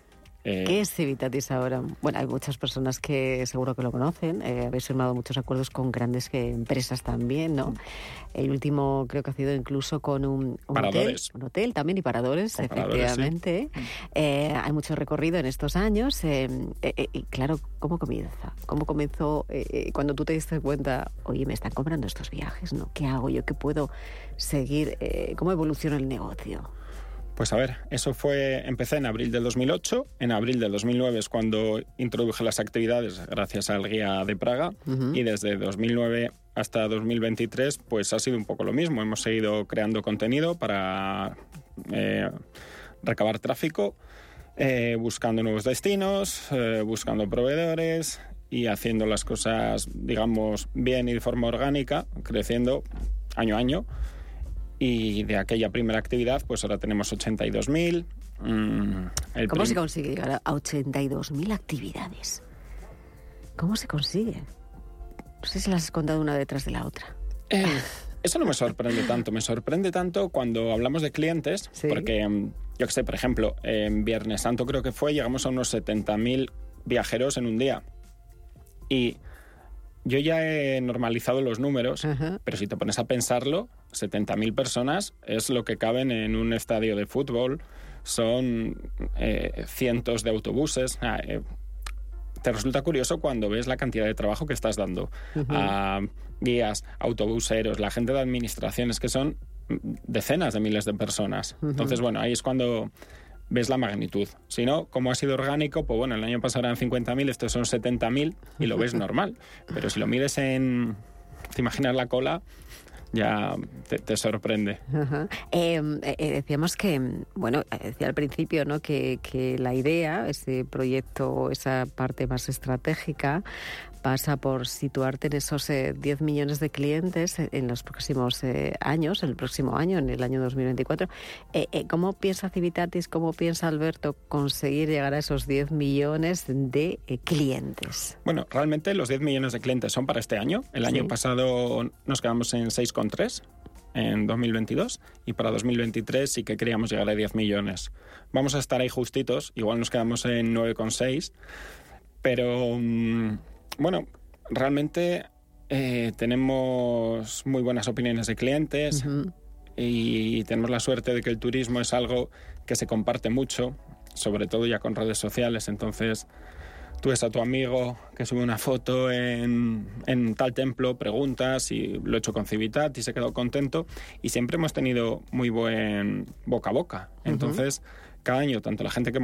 Eh, ¿Qué es Civitatis ahora? Bueno, hay muchas personas que seguro que lo conocen. Eh, habéis firmado muchos acuerdos con grandes que, empresas también, ¿no? El último creo que ha sido incluso con un, un hotel, un hotel también y paradores, con efectivamente. Paradores, sí. eh, hay mucho recorrido en estos años. Eh, eh, y claro, ¿cómo comienza? ¿Cómo comenzó eh, cuando tú te diste cuenta, oye, me están comprando estos viajes, ¿no? ¿Qué hago yo? ¿Qué puedo seguir? ¿Cómo evoluciona el negocio? Pues a ver, eso fue, empecé en abril del 2008, en abril del 2009 es cuando introduje las actividades gracias al guía de Praga. Uh -huh. y desde 2009 hasta 2023 pues ha sido un poco lo mismo, hemos seguido creando contenido para eh, recabar tráfico, eh, buscando nuevos destinos, eh, buscando proveedores y haciendo las cosas, digamos, bien y de forma orgánica, creciendo año a año y de aquella primera actividad, pues ahora tenemos 82.000. Mm, ¿Cómo se consigue llegar a 82.000 actividades? ¿Cómo se consigue? No sé si las has contado una detrás de la otra. Eh, eso no me sorprende tanto. Me sorprende tanto cuando hablamos de clientes, ¿Sí? porque mm, yo que sé, por ejemplo, en Viernes Santo creo que fue, llegamos a unos 70.000 viajeros en un día. Y yo ya he normalizado los números, -huh. pero si te pones a pensarlo, 70.000 personas es lo que caben en un estadio de fútbol, son eh, cientos de autobuses. Ah, eh, te resulta curioso cuando ves la cantidad de trabajo que estás dando uh -huh. a guías, autobuseros, la gente de administraciones, que son decenas de miles de personas. Uh -huh. Entonces, bueno, ahí es cuando ves la magnitud. Si no, como ha sido orgánico, pues bueno, el año pasado eran 50.000, estos son 70.000 y lo ves normal. Pero si lo mides en... ¿Te imaginas la cola? ya te, te sorprende. -huh. eh, eh, decíamos que, bueno, decía al principio, ¿no? Que, que, la idea, ese proyecto, esa parte más estratégica, pasa por situarte en esos eh, 10 millones de clientes en los próximos eh, años, en el próximo año, en el año 2024. Eh, eh, ¿Cómo piensa Civitatis, cómo piensa Alberto conseguir llegar a esos 10 millones de eh, clientes? Bueno, realmente los 10 millones de clientes son para este año. El año sí. pasado nos quedamos en 6,3 en 2022 y para 2023 sí que queríamos llegar a 10 millones. Vamos a estar ahí justitos, igual nos quedamos en 9,6, pero... Mmm, bueno, realmente eh, tenemos muy buenas opiniones de clientes. Uh -huh. y tenemos la suerte de que el turismo es algo que se comparte mucho, sobre todo ya con redes sociales, entonces tú ves a tu amigo que sube una foto en, tal templo, preguntas y lo he hecho con Civitat y se quedó contento y siempre hemos tenido muy buen boca a boca. Entonces, cada año, tanto la gente que,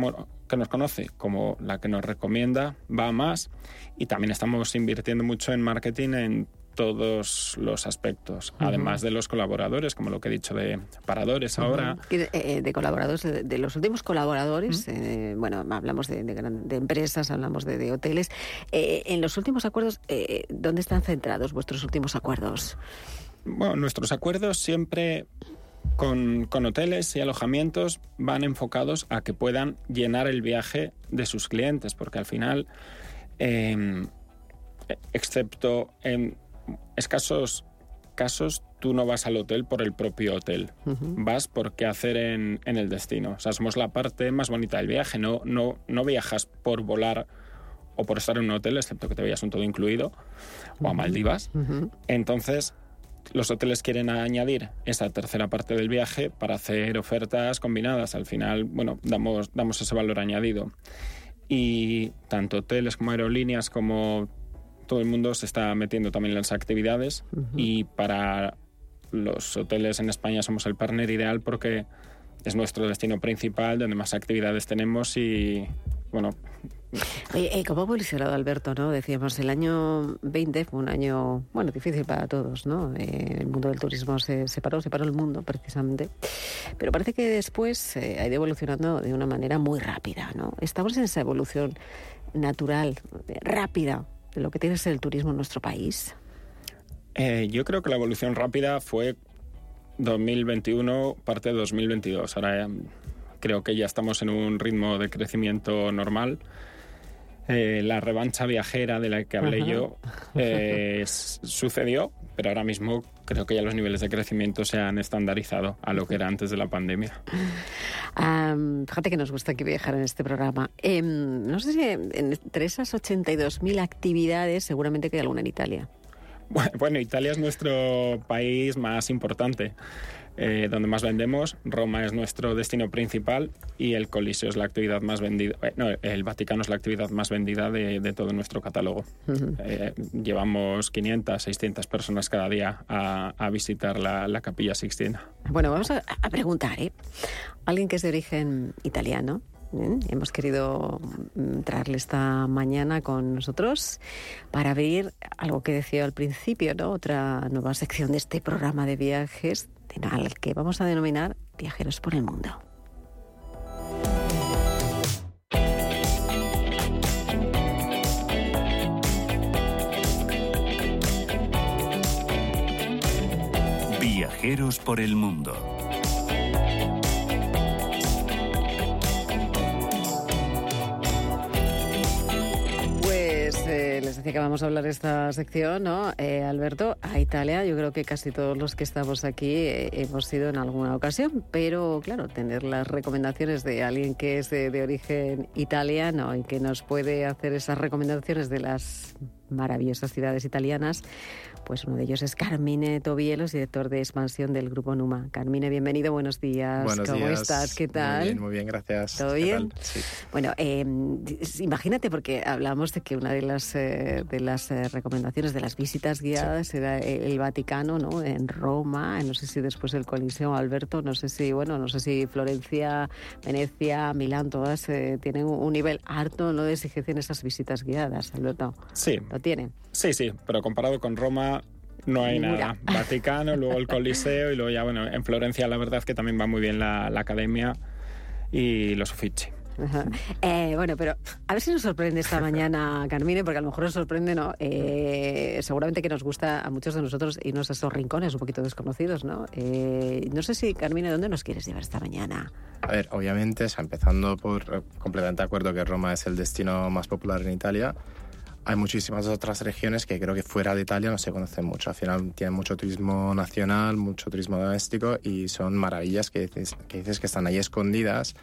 que, nos conoce como la que nos recomienda va más y también estamos invirtiendo mucho en marketing en todos los aspectos, además de los colaboradores, como lo que he dicho de paradores ahora. de, eh, de, colaboradores, de, los últimos colaboradores, eh, bueno, hablamos de, empresas, hablamos de, hoteles. Eh, en los últimos acuerdos, ¿dónde están centrados vuestros últimos acuerdos? Bueno, nuestros acuerdos siempre con, con, hoteles y alojamientos van enfocados a que puedan llenar el viaje de sus clientes, porque al final, excepto en escasos casos tú no vas al hotel por el propio hotel, vas por qué hacer en, el destino. O sea, somos la parte más bonita del viaje, no, no, no viajas por volar o por estar en un hotel, excepto que te vayas un todo incluido, o a Maldivas. Entonces, los hoteles quieren añadir esa tercera parte del viaje para hacer ofertas combinadas. Al final, bueno, damos, damos ese valor añadido. Y tanto hoteles como aerolíneas como todo el mundo se está metiendo también en las actividades y para los hoteles en España somos el partner ideal porque es nuestro destino principal, donde más actividades tenemos y, bueno... Oye, eh, ¿cómo ha evolucionado Alberto? ¿no? Decíamos, el año 20 fue un año, bueno, difícil para todos, ¿no? Eh, el mundo del turismo se separó, separó el mundo precisamente. Pero parece que después eh, ha ido evolucionando de una manera muy rápida, ¿no? Estamos en esa evolución natural, rápida, de lo que tiene que ser el turismo en nuestro país? Eh, yo creo que la evolución rápida fue 2021, parte de 2022. Ahora creo que ya estamos en un ritmo de crecimiento normal. Eh, la revancha viajera de la que hablé yo eh, sucedió, pero ahora mismo creo que ya los niveles de crecimiento se han estandarizado a lo que era antes de la pandemia. fíjate que nos gusta aquí viajar en este programa. Em, no sé si entre esas 82.000 actividades seguramente que hay alguna en Italia. Bueno, Italia es nuestro país más importante. Eh, donde más vendemos. Roma es nuestro destino principal y el Coliseo es la actividad más vendida. Eh, no, el Vaticano es la actividad más vendida de, todo nuestro catálogo. Eh, llevamos 500, 600 personas cada día a, visitar la, Capilla Sixtina. Bueno, vamos a, preguntar, ¿eh? Alguien que es de origen italiano. Hemos querido mm, traerle esta mañana con nosotros para ver algo que decía al principio, ¿no? Otra nueva sección de este programa de viajes al que vamos a denominar Viajeros por el Mundo. Viajeros por el Mundo. Que vamos a hablar esta sección, ¿no? Eh, Alberto, a Italia, yo creo que casi todos los que estamos aquí eh, hemos ido en alguna ocasión, pero claro, tener las recomendaciones de alguien que es de origen italiano y que nos puede hacer esas recomendaciones de las maravillosas ciudades italianas, pues uno de ellos es Carmine Tobielos, director de expansión del Grupo Numa. Carmine, bienvenido, buenos días. ¿Cómo estás? ¿Qué tal? Muy bien, muy bien, gracias. ¿Todo bien? Bueno, em, imagínate, porque hablamos de que una de las, eh, de las eh, recomendaciones de las visitas guiadas era el Vaticano, ¿no? En Roma, no sé si después el Coliseo, Alberto, no sé si, bueno, no sé si Florencia, Venecia, Milán, todas eh, tienen un nivel harto ¿no? de exigencia en esas visitas guiadas, Alberto. Sí. ¿Lo tienen? Sí, sí, pero comparado con Roma no hay nada. Vaticano, luego el Coliseo y luego ya, bueno, en Florencia la verdad es que también va muy bien la, academia y los Uffizi. Eh, bueno, pero a ver si nos sorprende esta mañana, Carmine, porque a lo mejor nos sorprende, ¿no? Eh, seguramente que nos gusta a muchos de nosotros irnos a esos rincones un poquito desconocidos, ¿no? Eh, no sé si, Carmine, ¿dónde nos quieres llevar esta mañana? A ver, obviamente, empezando por completamente de acuerdo que Roma es el destino más popular en Italia, hay muchísimas otras regiones que creo que fuera de Italia no se conocen mucho. Al final tienen mucho turismo nacional, mucho turismo doméstico y son maravillas que dices que, dices que están ahí escondidas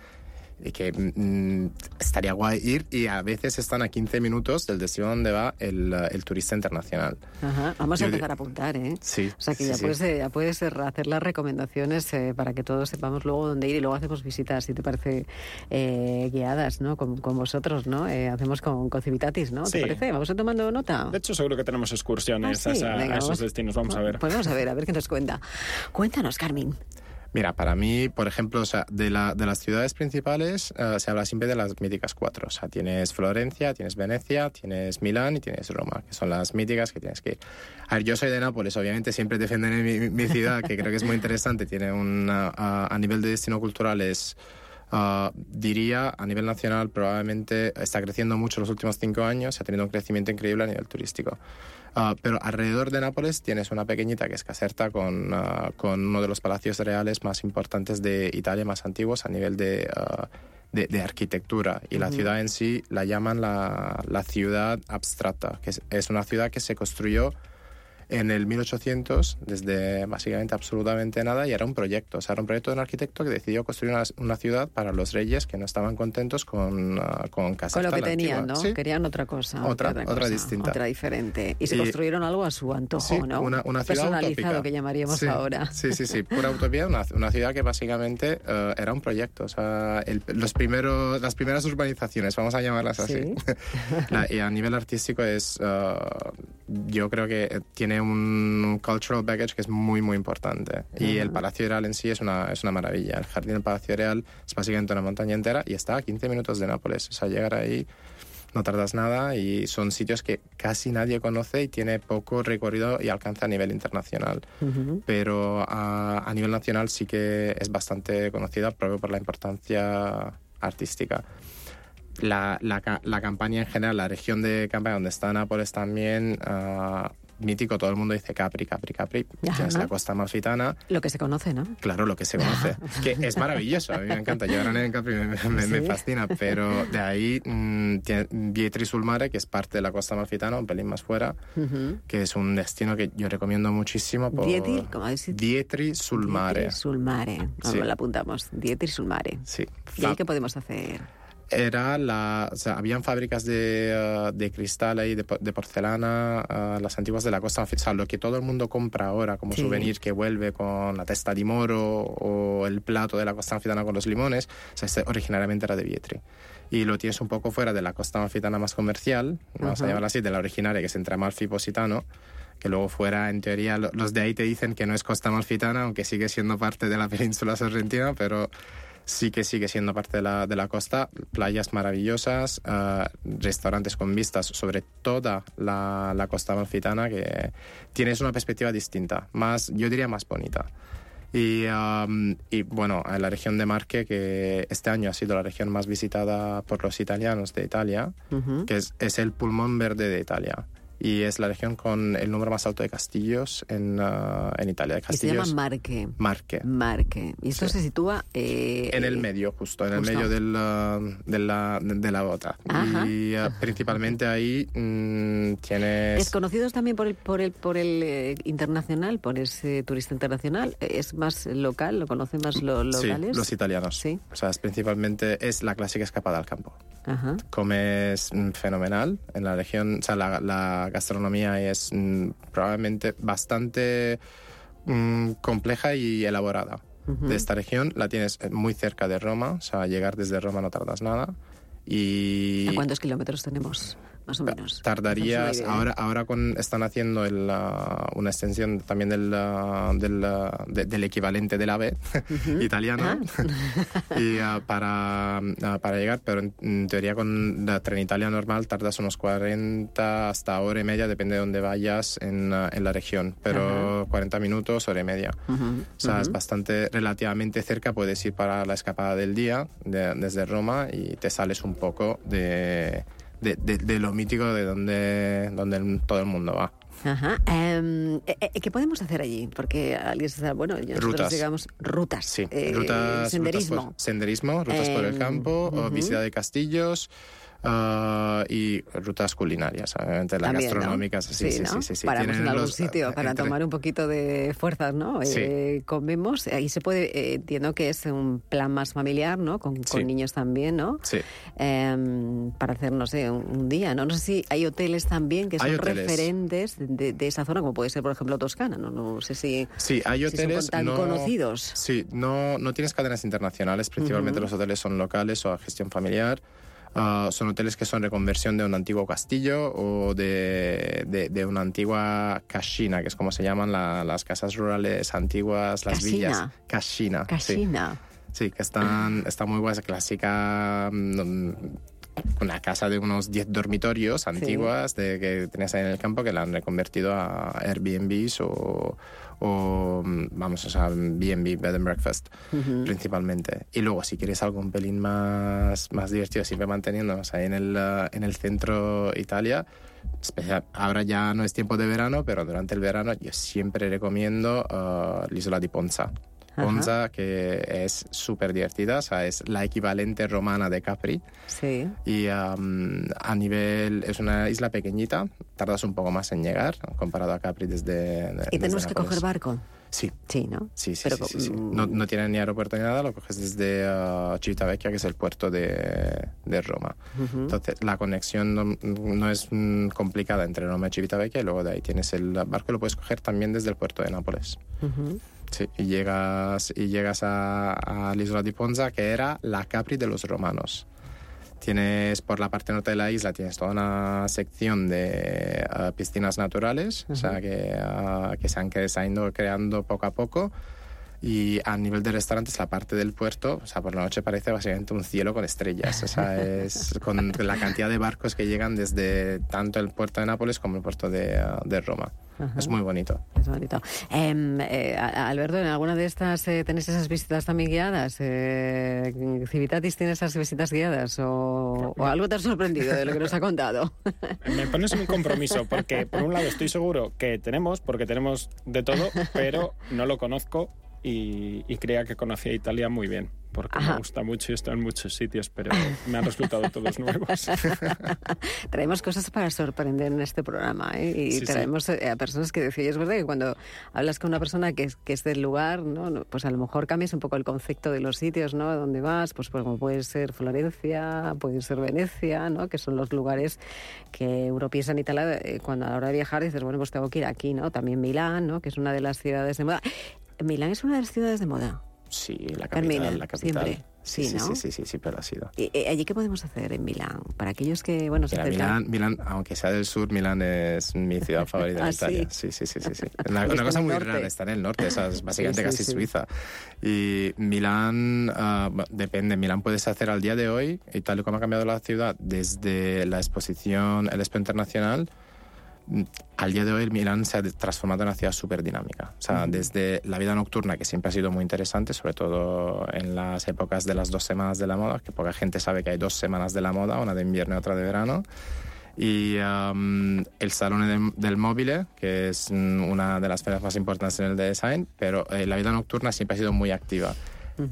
y que mm, estaría guay ir y a veces están a 15 minutos del destino donde va el, eh, el turista internacional. Ajá. Vamos a Yo empezar de- a apuntar, ¿eh? Sí, O sea que sí, ya, sí. Puedes, eh, ya puedes eh, hacer las recomendaciones eh, para que todos sepamos luego dónde ir y luego hacemos visitas, si te parece, eh, guiadas, ¿no? Con, con vosotros, ¿no? Eh, hacemos con, con Civitatis, ¿no? ¿Te Sí. parece? Vamos a tomando nota. De hecho, seguro que tenemos excursiones Ah, a, sí. esa- a Venga, esos vamos- destinos. Vamos a ver. Pues vamos a ver, a ver qué nos cuenta. Cuéntanos, Carmen. Mira, para mí, por ejemplo, de, la, de las ciudades principales eh, se habla siempre de las míticas cuatro. O sea, tienes Florencia, tienes Venecia, tienes Milán y tienes Roma, que son las míticas que tienes que ir. A ver, yo soy de Nápoles, obviamente siempre defenderé mi, mi ciudad, que creo que es muy interesante. Tiene una, a, a nivel de destino cultural es... ah, diría a nivel nacional probablemente está creciendo mucho los últimos cinco años, ha tenido un crecimiento increíble a nivel turístico. Ah, pero alrededor de Nápoles tienes una pequeñita que es Caserta con, ah, con uno de los palacios reales más importantes de Italia, más antiguos a nivel de, ah, de, de arquitectura. Y la ciudad en sí la llaman la, la ciudad abstracta, que es, es una ciudad que se construyó en el 1800 desde básicamente absolutamente nada y era un proyecto, o sea, era un proyecto de un arquitecto que decidió construir una, una ciudad para los reyes que no estaban contentos con, ah, con Caserta. Con lo que tenían, antigua. ¿no? Sí. Querían otra cosa. Otra- otra cosa, distinta. Otra diferente. Y se Y- construyeron algo a su antojo, Sí, ¿no? una, una ciudad Personalizado, utópica. que llamaríamos Sí, ahora. Sí, sí, sí, pura utopía, una, una ciudad que básicamente eh, era un proyecto, o sea, el- los primeros, las primeras urbanizaciones, vamos a llamarlas así. Sí. La- y a nivel artístico es, eh, yo creo que tiene un cultural baggage que es muy, muy importante. Y el Palacio Real en sí es una, es una maravilla. El jardín del Palacio Real es básicamente una montaña entera y está a 15 minutos de Nápoles. O sea, llegar ahí no tardas nada y son sitios que casi nadie conoce y tiene poco recorrido y alcanza a nivel internacional. Ujú. Pero a, a nivel nacional sí que es bastante conocida propio por la importancia artística. La, la, la campaña en general, la región de Campania donde está Nápoles también, ah, mítico, todo el mundo dice Capri, Capri, Capri, es la costa amalfitana. Lo que se conoce, ¿no? Claro, lo que se conoce. que es maravilloso, a mí me encanta. Yo ahora en Capri me, me- me Sí. fascina, pero de ahí mm, tiene Vietri sul Mare, que es parte de la costa amalfitana, un pelín más fuera, que es un destino que yo recomiendo muchísimo. Por... Vietri, ¿cómo dicho? Vietri sul Mare. Dietri sul mare. Sí. la apuntamos. Dietri sul mare. Sí. ¿Y ahí qué podemos hacer? Era la, o sea, habían fábricas de, uh, de cristal ahí, de, de porcelana, uh, las antiguas de la costa. O sea, lo que todo el mundo compra ahora como Sí. souvenir que vuelve con la testa de moro o el plato de la costa amalfitana con los limones, o sea, este originariamente era de Vietri. Y lo tienes un poco fuera de la costa amalfitana más comercial, vamos Ajá. a llamarla así, de la originaria, que es entre Amalfi y Positano, que luego fuera, en teoría, lo- los de ahí te dicen que no es costa amalfitana, aunque sigue siendo parte de la península sorrentina, pero sí que sigue siendo parte de la, de la costa, playas maravillosas, eh, restaurantes con vistas sobre toda la, la costa amalfitana que tienes una perspectiva distinta, más, yo diría más bonita. Y, um, y bueno, en la región de Marche, que este año ha sido la región más visitada por los italianos de Italia, que es, es el pulmón verde de Italia. Y es la región con el número más alto de castillos en, uh, en Italia. Y se llama Marque. Marche. Marque. Y esto Sí. se sitúa... eh, En el medio, justo, en justo. el medio del, uh, de, la, de, la otra. Ajá. Y uh, principalmente ahí mm, tienes... Desconocidos también por el por el por el eh, internacional, por ese turista internacional. Es más local, lo conocen más los Sí, locales. los italianos. Sí. O sea, es principalmente es la clásica escapada al campo. Ajá. Comes mm, fenomenal en la región, o sea, la, la gastronomía es mm, probablemente bastante mm, compleja y elaborada. De esta región la tienes eh, muy cerca de Roma, o sea, llegar desde Roma no tardas nada. Y ¿A cuántos kilómetros tenemos, más o menos? tardarías ahora ahora con están haciendo el, ah, una extensión también del, ah, del, ah, de- del equivalente del AVE italiano y ah, para, ah, para llegar pero en, en teoría con la Trenitalia normal tardas unos 40 hasta hora y media depende de dónde vayas en, ah, en la región pero 40 minutos hora y media. Ujú, o sea, es bastante relativamente cerca. Puedes ir para la escapada del día de- desde Roma y te sales un poco de, de, de- de lo mítico de donde, donde todo el mundo va. Ajá. Em, eh, eh, ¿Qué podemos hacer allí? Porque alguien está, bueno, nosotros Rutas. digamos rutas. Sí, eh, rutas, senderismo. rutas por, senderismo, rutas por el Em, campo, o ujú. visita de castillos. Ah, y rutas culinarias, obviamente las También, ¿no? gastronómicas. Sí, sí, sí, sí, sí. Paramos en algún los, sitio para entre- tomar un poquito de fuerzas, ¿no? Sí. Eh, comemos, ahí se puede, eh, entiendo que es un plan más familiar, ¿no? Con, con Sí. niños también, ¿no? Sí. Em, para hacer, no sé, un, un día, ¿no? No sé si hay hoteles también que son hoteles. referentes de, de esa zona, como puede ser, por ejemplo, Toscana, ¿no? No sé si... Sí, hay si son hoteles tan no, conocidos. Sí, no, no tienes cadenas internacionales, principalmente los hoteles son locales o a gestión familiar. Ah, son hoteles que son reconversión de un antiguo castillo o de, de, de una antigua casina, que es como se llaman la- las casas rurales antiguas, las Casina. villas. Casina. sí. Casina. Sí, que están, está muy guay, esa clásica. Una casa de unos 10 dormitorios antiguas de, que tenías ahí en el campo que la han reconvertido a Airbnbs o, o mm, vamos, o sea, B&B, Bed and Breakfast, principalmente. Y luego, si quieres algo un pelín más, más divertido, siempre manteniéndonos ahí en el, ah, en el centro Italia, ahora ya no es tiempo de verano, pero durante el verano yo siempre recomiendo ah, la isla de Ponza. Ajá. Ponza, que es súper divertida, o sea, es la equivalente romana de Capri. Sí. Y am, a nivel, es una isla pequeñita, tardas un poco más en llegar comparado a Capri desde. ¿Y desde tenemos que coger barco? Sí, Sí, ¿no? sí, sí. Pero, sí, sí, sí. No, no tiene ni aeropuerto ni nada, lo coges desde uh, Civitavecchia, que es el puerto de, de Roma. Entonces, la conexión no, no es mm, complicada entre Roma y Civitavecchia, y luego de ahí tienes el barco, lo puedes coger también desde el puerto de Nápoles. ujú. Sí, y llegas, y llegas a, a la isla de Ponza, que era la Capri de los romanos. Tienes por la parte norte de la isla tienes toda una sección de ah, piscinas naturales, o sea que, ah, que se han, que se han ido creando poco a poco. Y a nivel de restaurantes, la parte del puerto, o sea, por la noche parece básicamente un cielo con estrellas. O sea, es con la cantidad de barcos que llegan desde tanto el puerto de Nápoles como el puerto de, ah, de Roma. Es muy bonito. Es bonito. Em, eh, a- Alberto, ¿en alguna de estas eh, tenéis esas visitas también guiadas? Eh, ¿Civitatis tiene esas visitas guiadas? ¿O, o algo te ha sorprendido de lo que nos ha contado? Me pones en un compromiso, porque por un lado estoy seguro que tenemos, porque tenemos de todo, pero no lo conozco y, y creía que conocía Italia muy bien, porque Ajá. me gusta mucho y estoy en muchos sitios, pero me han resultado todos nuevos. traemos cosas para sorprender en este programa ¿eh? y Sí, sí. traemos eh, a personas que decían, es verdad que cuando hablas con una persona que es, que es del lugar, ¿no? Pues a lo mejor cambias un poco el concepto de los sitios, ¿no? Donde vas, pues, pues como puede ser Florencia, puede ser Venecia, ¿no? Que son los lugares que en Italia eh, cuando a la hora de viajar dices, bueno, pues tengo que ir aquí, ¿no? También Milán, ¿no? Que es una de las ciudades de moda. Milán es una de las ciudades de moda. Sí, la Carmina, capital, la capital. siempre. Sí, sí, ¿no? sí, sí, sí, sí, pero ha sido. ¿Y, eh, ¿Allí qué podemos hacer en Milán? Para aquellos que, bueno, se Milán, Milán, aunque sea del sur, Milán es mi ciudad favorita ¿Ah, de Italia. sí? Sí, sí, sí, sí. sí. Una, cosa muy rara, está en el norte, es básicamente Sí, sí, casi sí. Suiza. Y Milán, ah, depende, Milán puedes hacer al día de hoy, y tal y como ha cambiado la ciudad desde la exposición El Expo Internacional, al día de hoy Milán se ha de- transformado en una ciudad súper dinámica. O sea, desde la vida nocturna, que siempre ha sido muy interesante, sobre todo en las épocas de las dos semanas de la moda, que poca gente sabe que hay dos semanas de la moda, una de invierno y otra de verano. Y um, el Salón del, del Móvil, que es mm, una de las ferias más importantes en el design, pero eh, la vida nocturna siempre ha sido muy activa.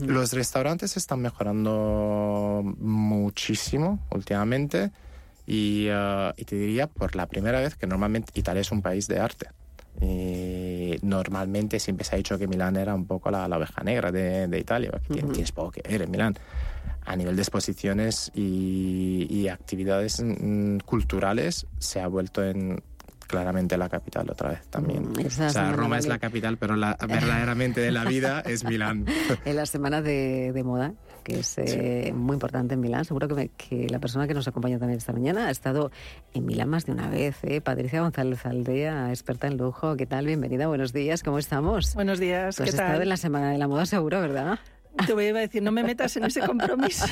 Los restaurantes están mejorando muchísimo últimamente y, uh, y te diría por la primera vez que normalmente Italia es un país de arte. Y normalmente siempre se ha dicho que Milán era un poco la, la oveja negra de, de Italia, porque tienes- tienes poco que ver en Milán. A nivel de exposiciones y, y actividades mm, culturales se ha vuelto en claramente la capital otra vez también. Mm, o sea, Roma es la capital, pero la, verdaderamente de la vida es Milán. en la semana de, de moda, que es eh, muy importante en Milán. Seguro que, me- que la persona que nos acompaña también esta mañana ha estado en Milán más de una vez. ¿eh? Patricia González Aldea, experta en lujo. ¿Qué tal? Bienvenida, buenos días. ¿Cómo estamos? Buenos días, ¿qué estado tal? en la semana de la moda seguro, ¿verdad? Te voy a decir, no me metas en ese compromiso.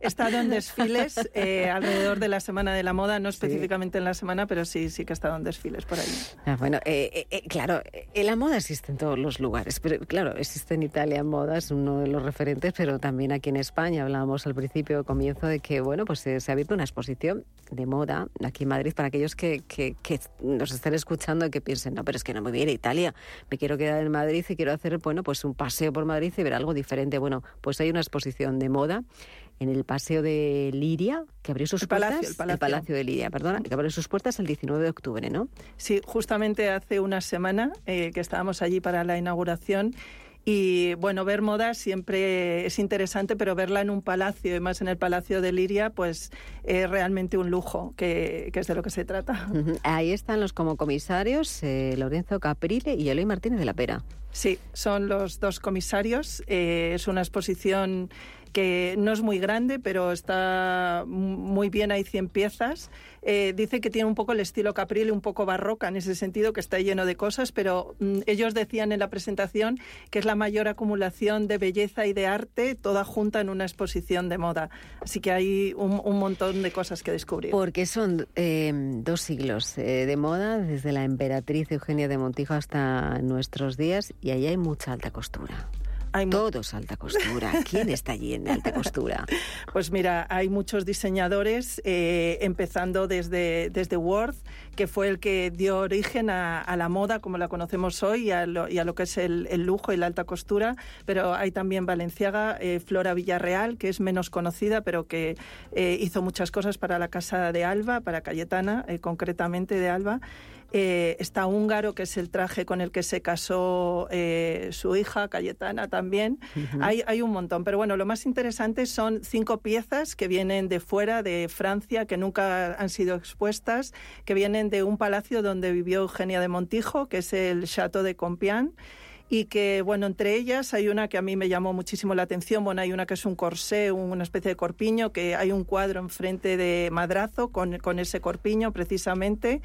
He estado en desfiles eh, alrededor de la Semana de la Moda, no específicamente en la semana, pero sí, sí que he estado en desfiles por ahí. Ah, bueno, eh, eh, eh, claro, eh, la moda existe en todos los lugares, pero claro, existe en Italia moda, es uno de los referentes, pero también aquí en España hablábamos al principio, comienzo, de que, bueno, pues eh, se ha abierto una exposición de moda aquí en Madrid para aquellos que, que, que nos estén escuchando y que piensen, no, pero es que no me voy a ir a Italia, me quiero quedar en Madrid y quiero hacer, bueno, pues un paseo por Madrid y ver algo diferente. Bueno, pues hay una exposición de moda en el Paseo de Liria, que abrió sus El puertas. Palacio, el Palacio. Palacio de Liria, perdona, que abrió sus puertas el 19 de octubre, ¿no? Sí, justamente hace una semana eh, que estábamos allí para la inauguración. Y bueno, ver moda siempre es interesante, pero verla en un palacio, y más en el Palacio de Liria, pues es realmente un lujo, que, que es de lo que se trata. Ahí están los como comisarios, eh, Lorenzo Caprile y Eloy Martínez de la Pera. Sí, son los dos comisarios. Eh, es una exposición que no es muy grande, pero está muy bien, hay 100 piezas. Eh, dice que tiene un poco el estilo Caprile, un poco barroca en ese sentido, que está lleno de cosas, pero mm, ellos decían en la presentación que es la mayor acumulación de belleza y de arte, toda junta en una exposición de moda. Así que hay un, un montón de cosas que descubrir. Porque son eh, dos siglos eh, de moda, desde la emperatriz Eugenia de Montijo hasta nuestros días, y ahí hay mucha alta costura. Hay mu- Todo es alta costura. ¿Quién está allí en alta costura? Pues mira, hay muchos diseñadores, eh, empezando desde, desde Worth, que fue el que dio origen a, a la moda como la conocemos hoy y a lo, y a lo que es el, el lujo y la alta costura, pero hay también Valenciaga, eh, Flora Villarreal, que es menos conocida, pero que eh, hizo muchas cosas para la Casa de Alba, para Cayetana, concretamente de Alba. Eh, está húngaro, que es el traje con el que se casó eh, su hija, Cayetana también. hay, hay un montón, pero bueno, lo más interesante son cinco piezas que vienen de fuera, de Francia, que nunca han sido expuestas, que vienen de un palacio donde vivió Eugenia de Montijo, que es el Chateau de Compián y que, bueno, entre ellas hay una que a mí me llamó muchísimo la atención. Bueno, hay una que es un corsé, una especie de corpiño, que hay un cuadro enfrente de Madrazo con, con ese corpiño precisamente.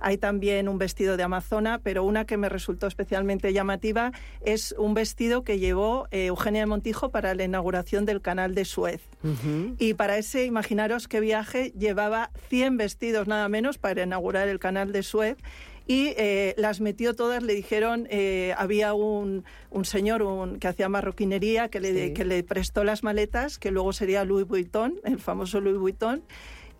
Hay también un vestido de Amazona, pero una que me resultó especialmente llamativa es un vestido que llevó eh, Eugenia de Montijo para la inauguración del canal de Suez. Y para ese, imaginaros qué viaje, llevaba 100 vestidos nada menos para inaugurar el canal de Suez. Y eh, las metió todas, le dijeron, eh, había un, un señor un- que hacía marroquinería que le, Sí. que le prestó las maletas, que luego sería Louis Vuitton, el famoso Louis Vuitton.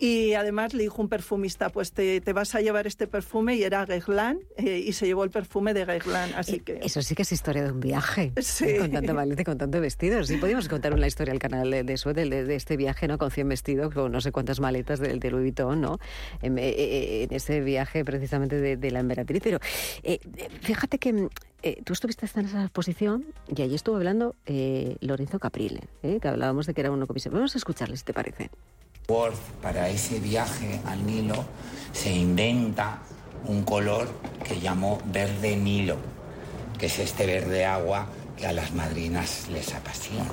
Y además le dijo un perfumista, pues te, te vas a llevar este perfume y era Guerlain eh, y se llevó el perfume de Guerlain. Así que... Eso sí que es historia de un viaje. Sí. ¿eh? Con tanta maleta y con tanto vestido. Sí, podríamos contar una historia al canal de, de Suez, de, de este viaje, ¿no? Con 100 vestidos, con no sé cuántas maletas del de Louis Vuitton, ¿no? En, eh, eh, en ese viaje precisamente de, de la emperatriz. Pero eh, eh, fíjate que eh, tú estuviste en esa exposición y allí estuvo hablando eh, Lorenzo Caprile, ¿eh? que hablábamos de que era uno comisario. Vamos a escucharle, si te parece. Worth, para ese viaje al Nilo, se inventa un color que llamó verde Nilo, que es este verde agua que a las madrinas les apasiona.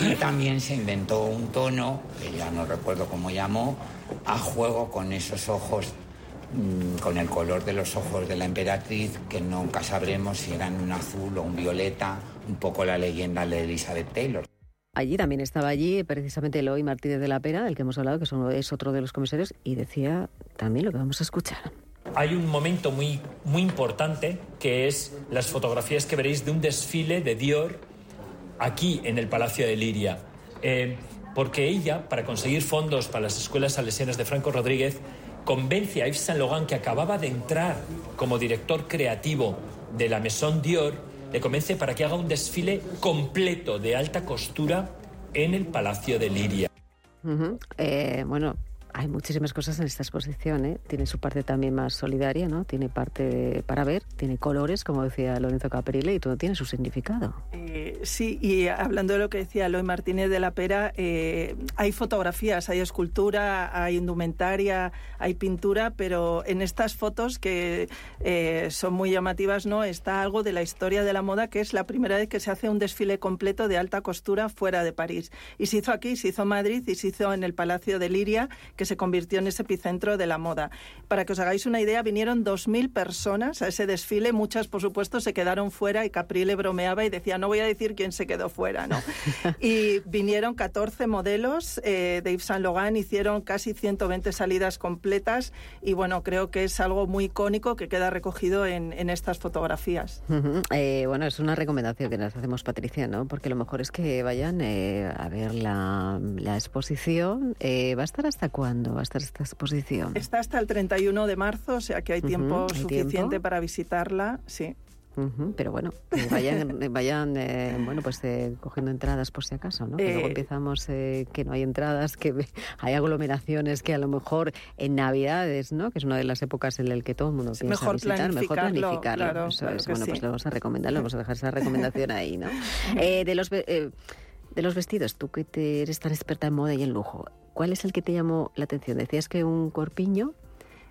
y también se inventó un tono, que ya no recuerdo cómo llamó, a juego con esos ojos, mm, con el color de los ojos de la emperatriz, que nunca sabremos si eran un azul o un violeta, un poco la leyenda de Elizabeth Taylor. Allí también estaba allí precisamente Eloy Martínez de la Pera, del que hemos hablado, que es otro de los comisarios, y decía también lo que vamos a escuchar. Hay un momento muy, muy importante que es las fotografías que veréis de un desfile de Dior aquí en el Palacio de Liria. Eh, porque ella, para conseguir fondos para las escuelas salesianas de Franco Rodríguez, convence a Yves Saint Laurent, que acababa de entrar como director creativo de la Maison Dior, le convence para que haga un desfile completo de alta costura en el Palacio de Liria. Eh, bueno, hay muchísimas cosas en esta exposición, ¿eh? Tiene su parte también más solidaria, ¿no? Tiene parte para ver, tiene colores, como decía Lorenzo Caprile, y todo tiene su significado. Eh, sí, y hablando de lo que decía Eloy Martínez de la Pera, eh, hay fotografías, hay escultura, hay indumentaria, hay pintura, pero en estas fotos que eh, son muy llamativas, no está algo de la historia de la moda, que es la primera vez que se hace un desfile completo de alta costura fuera de París. Y se hizo aquí, se hizo en Madrid y se hizo en el Palacio de Liria, que se convirtió en ese epicentro de la moda. Para que os hagáis una idea, vinieron 2.000 personas a ese desfile, muchas por supuesto se quedaron fuera y Caprile bromeaba y decía, no voy a decir quién se quedó fuera, ¿no? y vinieron 14 modelos eh, de Yves Saint Laurent, hicieron casi 120 salidas completas y bueno, creo que es algo muy icónico que queda recogido en, en estas fotografías. Eh, bueno, es una recomendación que nos hacemos, Patricia, ¿no? Porque lo mejor es que vayan eh, a ver la, la exposición. Eh, ¿Va a estar hasta cuándo va a estar esta exposición? Está hasta el 31 de marzo, o sea que hay tiempo hay suficiente tiempo. para visitarla, sí. Ujú, pero bueno, vayan, vayan eh, bueno, pues eh, cogiendo entradas por si acaso, ¿no? Que luego Eh, empezamos eh, que no hay entradas, que hay aglomeraciones, que a lo mejor en Navidades, ¿no? Que es una de las épocas en las que todo el mundo piensa mejor visitar, mejor planificarlo, planificarlo. claro, Eso claro es. Bueno, pues sí. le vamos a recomendar, le vamos a dejar esa recomendación ahí, ¿no? Eh, de los de los vestidos, tú que te eres tan experta en moda y en lujo, ¿cuál es el que te llamó la atención? Decías que un corpiño,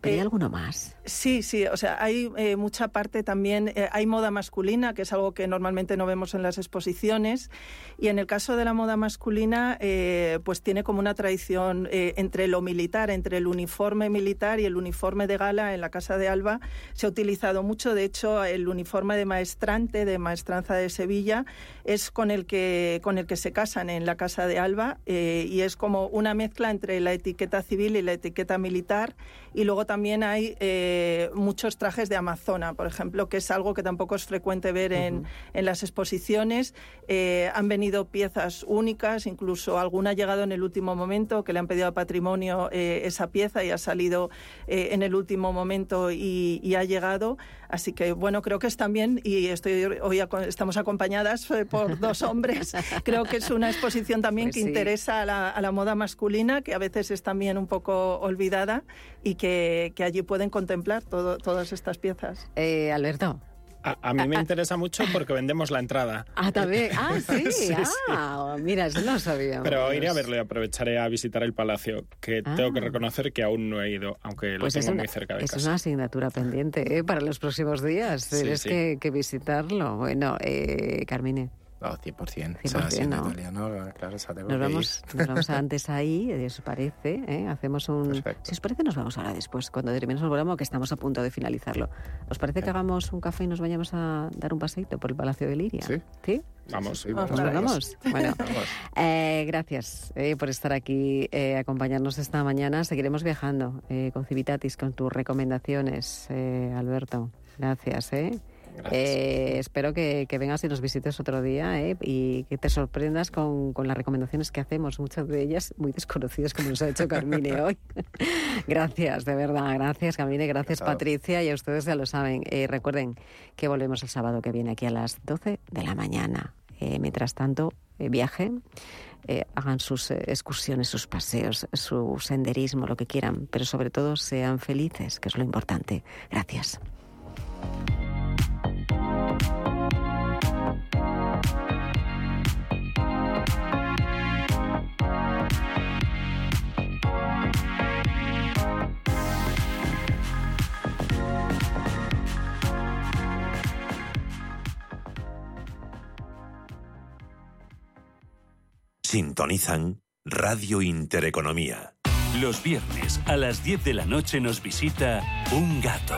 pero ¿hay Eh, alguno más? Sí, sí, o sea, hay eh, mucha parte también, eh, hay moda masculina, que es algo que normalmente no vemos en las exposiciones, y en el caso de la moda masculina, eh, pues tiene como una tradición entre lo militar, entre el uniforme militar y el uniforme de gala en la Casa de Alba, se ha utilizado mucho, de hecho, el uniforme de maestrante, de maestranza de Sevilla, es con el que, con el que se casan en la Casa de Alba, y es como una mezcla entre la etiqueta civil y la etiqueta militar, y luego también hay eh, muchos trajes de amazona, por ejemplo, que es algo que tampoco es frecuente ver en, en las exposiciones. Eh, han venido piezas únicas, incluso alguna ha llegado en el último momento, que le han pedido a patrimonio eh, esa pieza y ha salido eh, en el último momento y, y ha llegado. Así que, bueno, creo que es también, y estoy hoy estamos acompañadas eh, por dos hombres, creo que es una exposición también Pues que sí. interesa a la, a la moda masculina, que a veces es también un poco olvidada y que, que allí pueden contemplar todo- todas estas piezas. Eh, Alberto. A, a mí me interesa mucho porque vendemos la entrada. Ah, también. Ah, sí. Sí, sí. ah, mira, eso no lo sabíamos. Pero iré a verlo y aprovecharé a visitar el palacio, que tengo que Ah. reconocer que aún no he ido, aunque Pues lo es tengo una, muy cerca de es casa. una asignatura pendiente ¿eh? para los próximos días. Sí, Tienes sí. Que, que visitarlo. Bueno, eh, Carmine, No, 100%. 100%, o sea, siendo ¿no? italiano, claro, o sea, tengo nos que vamos, ir. nos vamos antes ahí, eh, ¿os parece? ¿eh? Hacemos un... Perfecto. Si os parece, nos vamos ahora después, cuando terminemos el programa, que estamos a punto de finalizarlo. ¿Os parece que hagamos un café y nos vayamos a dar un paseíto por el Palacio de Liria? Sí. ¿Sí? Vamos. Sí, Vamos ¿Nos para vamos? Bueno, Vamos. Eh, gracias eh, por estar aquí, eh, acompañarnos esta mañana. Seguiremos viajando eh, con Civitatis, con tus recomendaciones, eh, Alberto. Gracias. ¿eh? Eh, espero que, que vengas y nos visites otro día ¿eh? y que te sorprendas con, con las recomendaciones que hacemos, muchas de ellas muy desconocidas, como nos ha hecho Carmine hoy. gracias, de verdad. Gracias, Carmine. Gracias, Encantado. Patricia. Y a ustedes ya lo saben. Eh, recuerden que volvemos el sábado que viene aquí a las 12 de la mañana. Eh, mientras tanto, eh, viajen, eh, hagan sus excursiones, sus paseos, su senderismo, lo que quieran, pero sobre todo sean felices, que es lo importante. Gracias. Sintonizan Radio Intereconomía. Los viernes a las 10 de la noche nos visita un gato,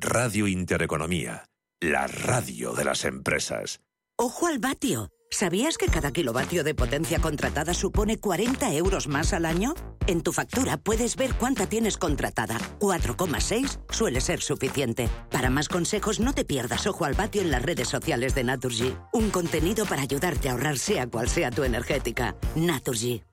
Radio Intereconomía, la radio de las empresas. Ojo al vatio. ¿Sabías que cada kilovatio de potencia contratada supone 40 euros más al año? En tu factura puedes ver cuánta tienes contratada. 4,6 suele ser suficiente. Para más consejos no te pierdas Ojo al vatio en las redes sociales de Naturgy. Un contenido para ayudarte a ahorrar sea cual sea tu energética. Naturgy.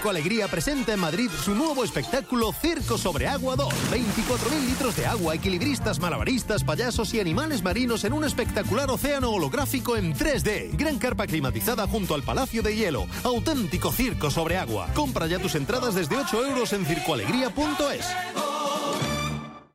Circo Alegría presenta en Madrid su nuevo espectáculo Circo sobre Agua 2. 24.000 litros de agua, equilibristas, malabaristas, payasos y animales marinos en un espectacular océano holográfico en 3D. Gran carpa climatizada junto al Palacio de Hielo. Auténtico circo sobre agua. Compra ya tus entradas desde 8 euros en circoalegría.es.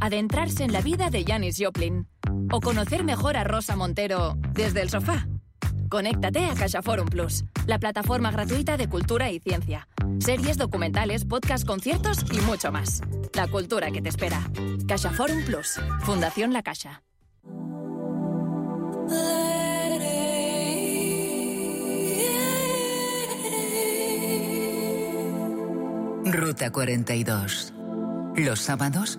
adentrarse en la vida de Janis Joplin o conocer mejor a Rosa Montero desde el sofá. Conéctate a CaixaForum Plus, la plataforma gratuita de cultura y ciencia. Series, documentales, podcasts, conciertos y mucho más. La cultura que te espera. CaixaForum Plus, Fundación La Caixa. Ruta 42. Los sábados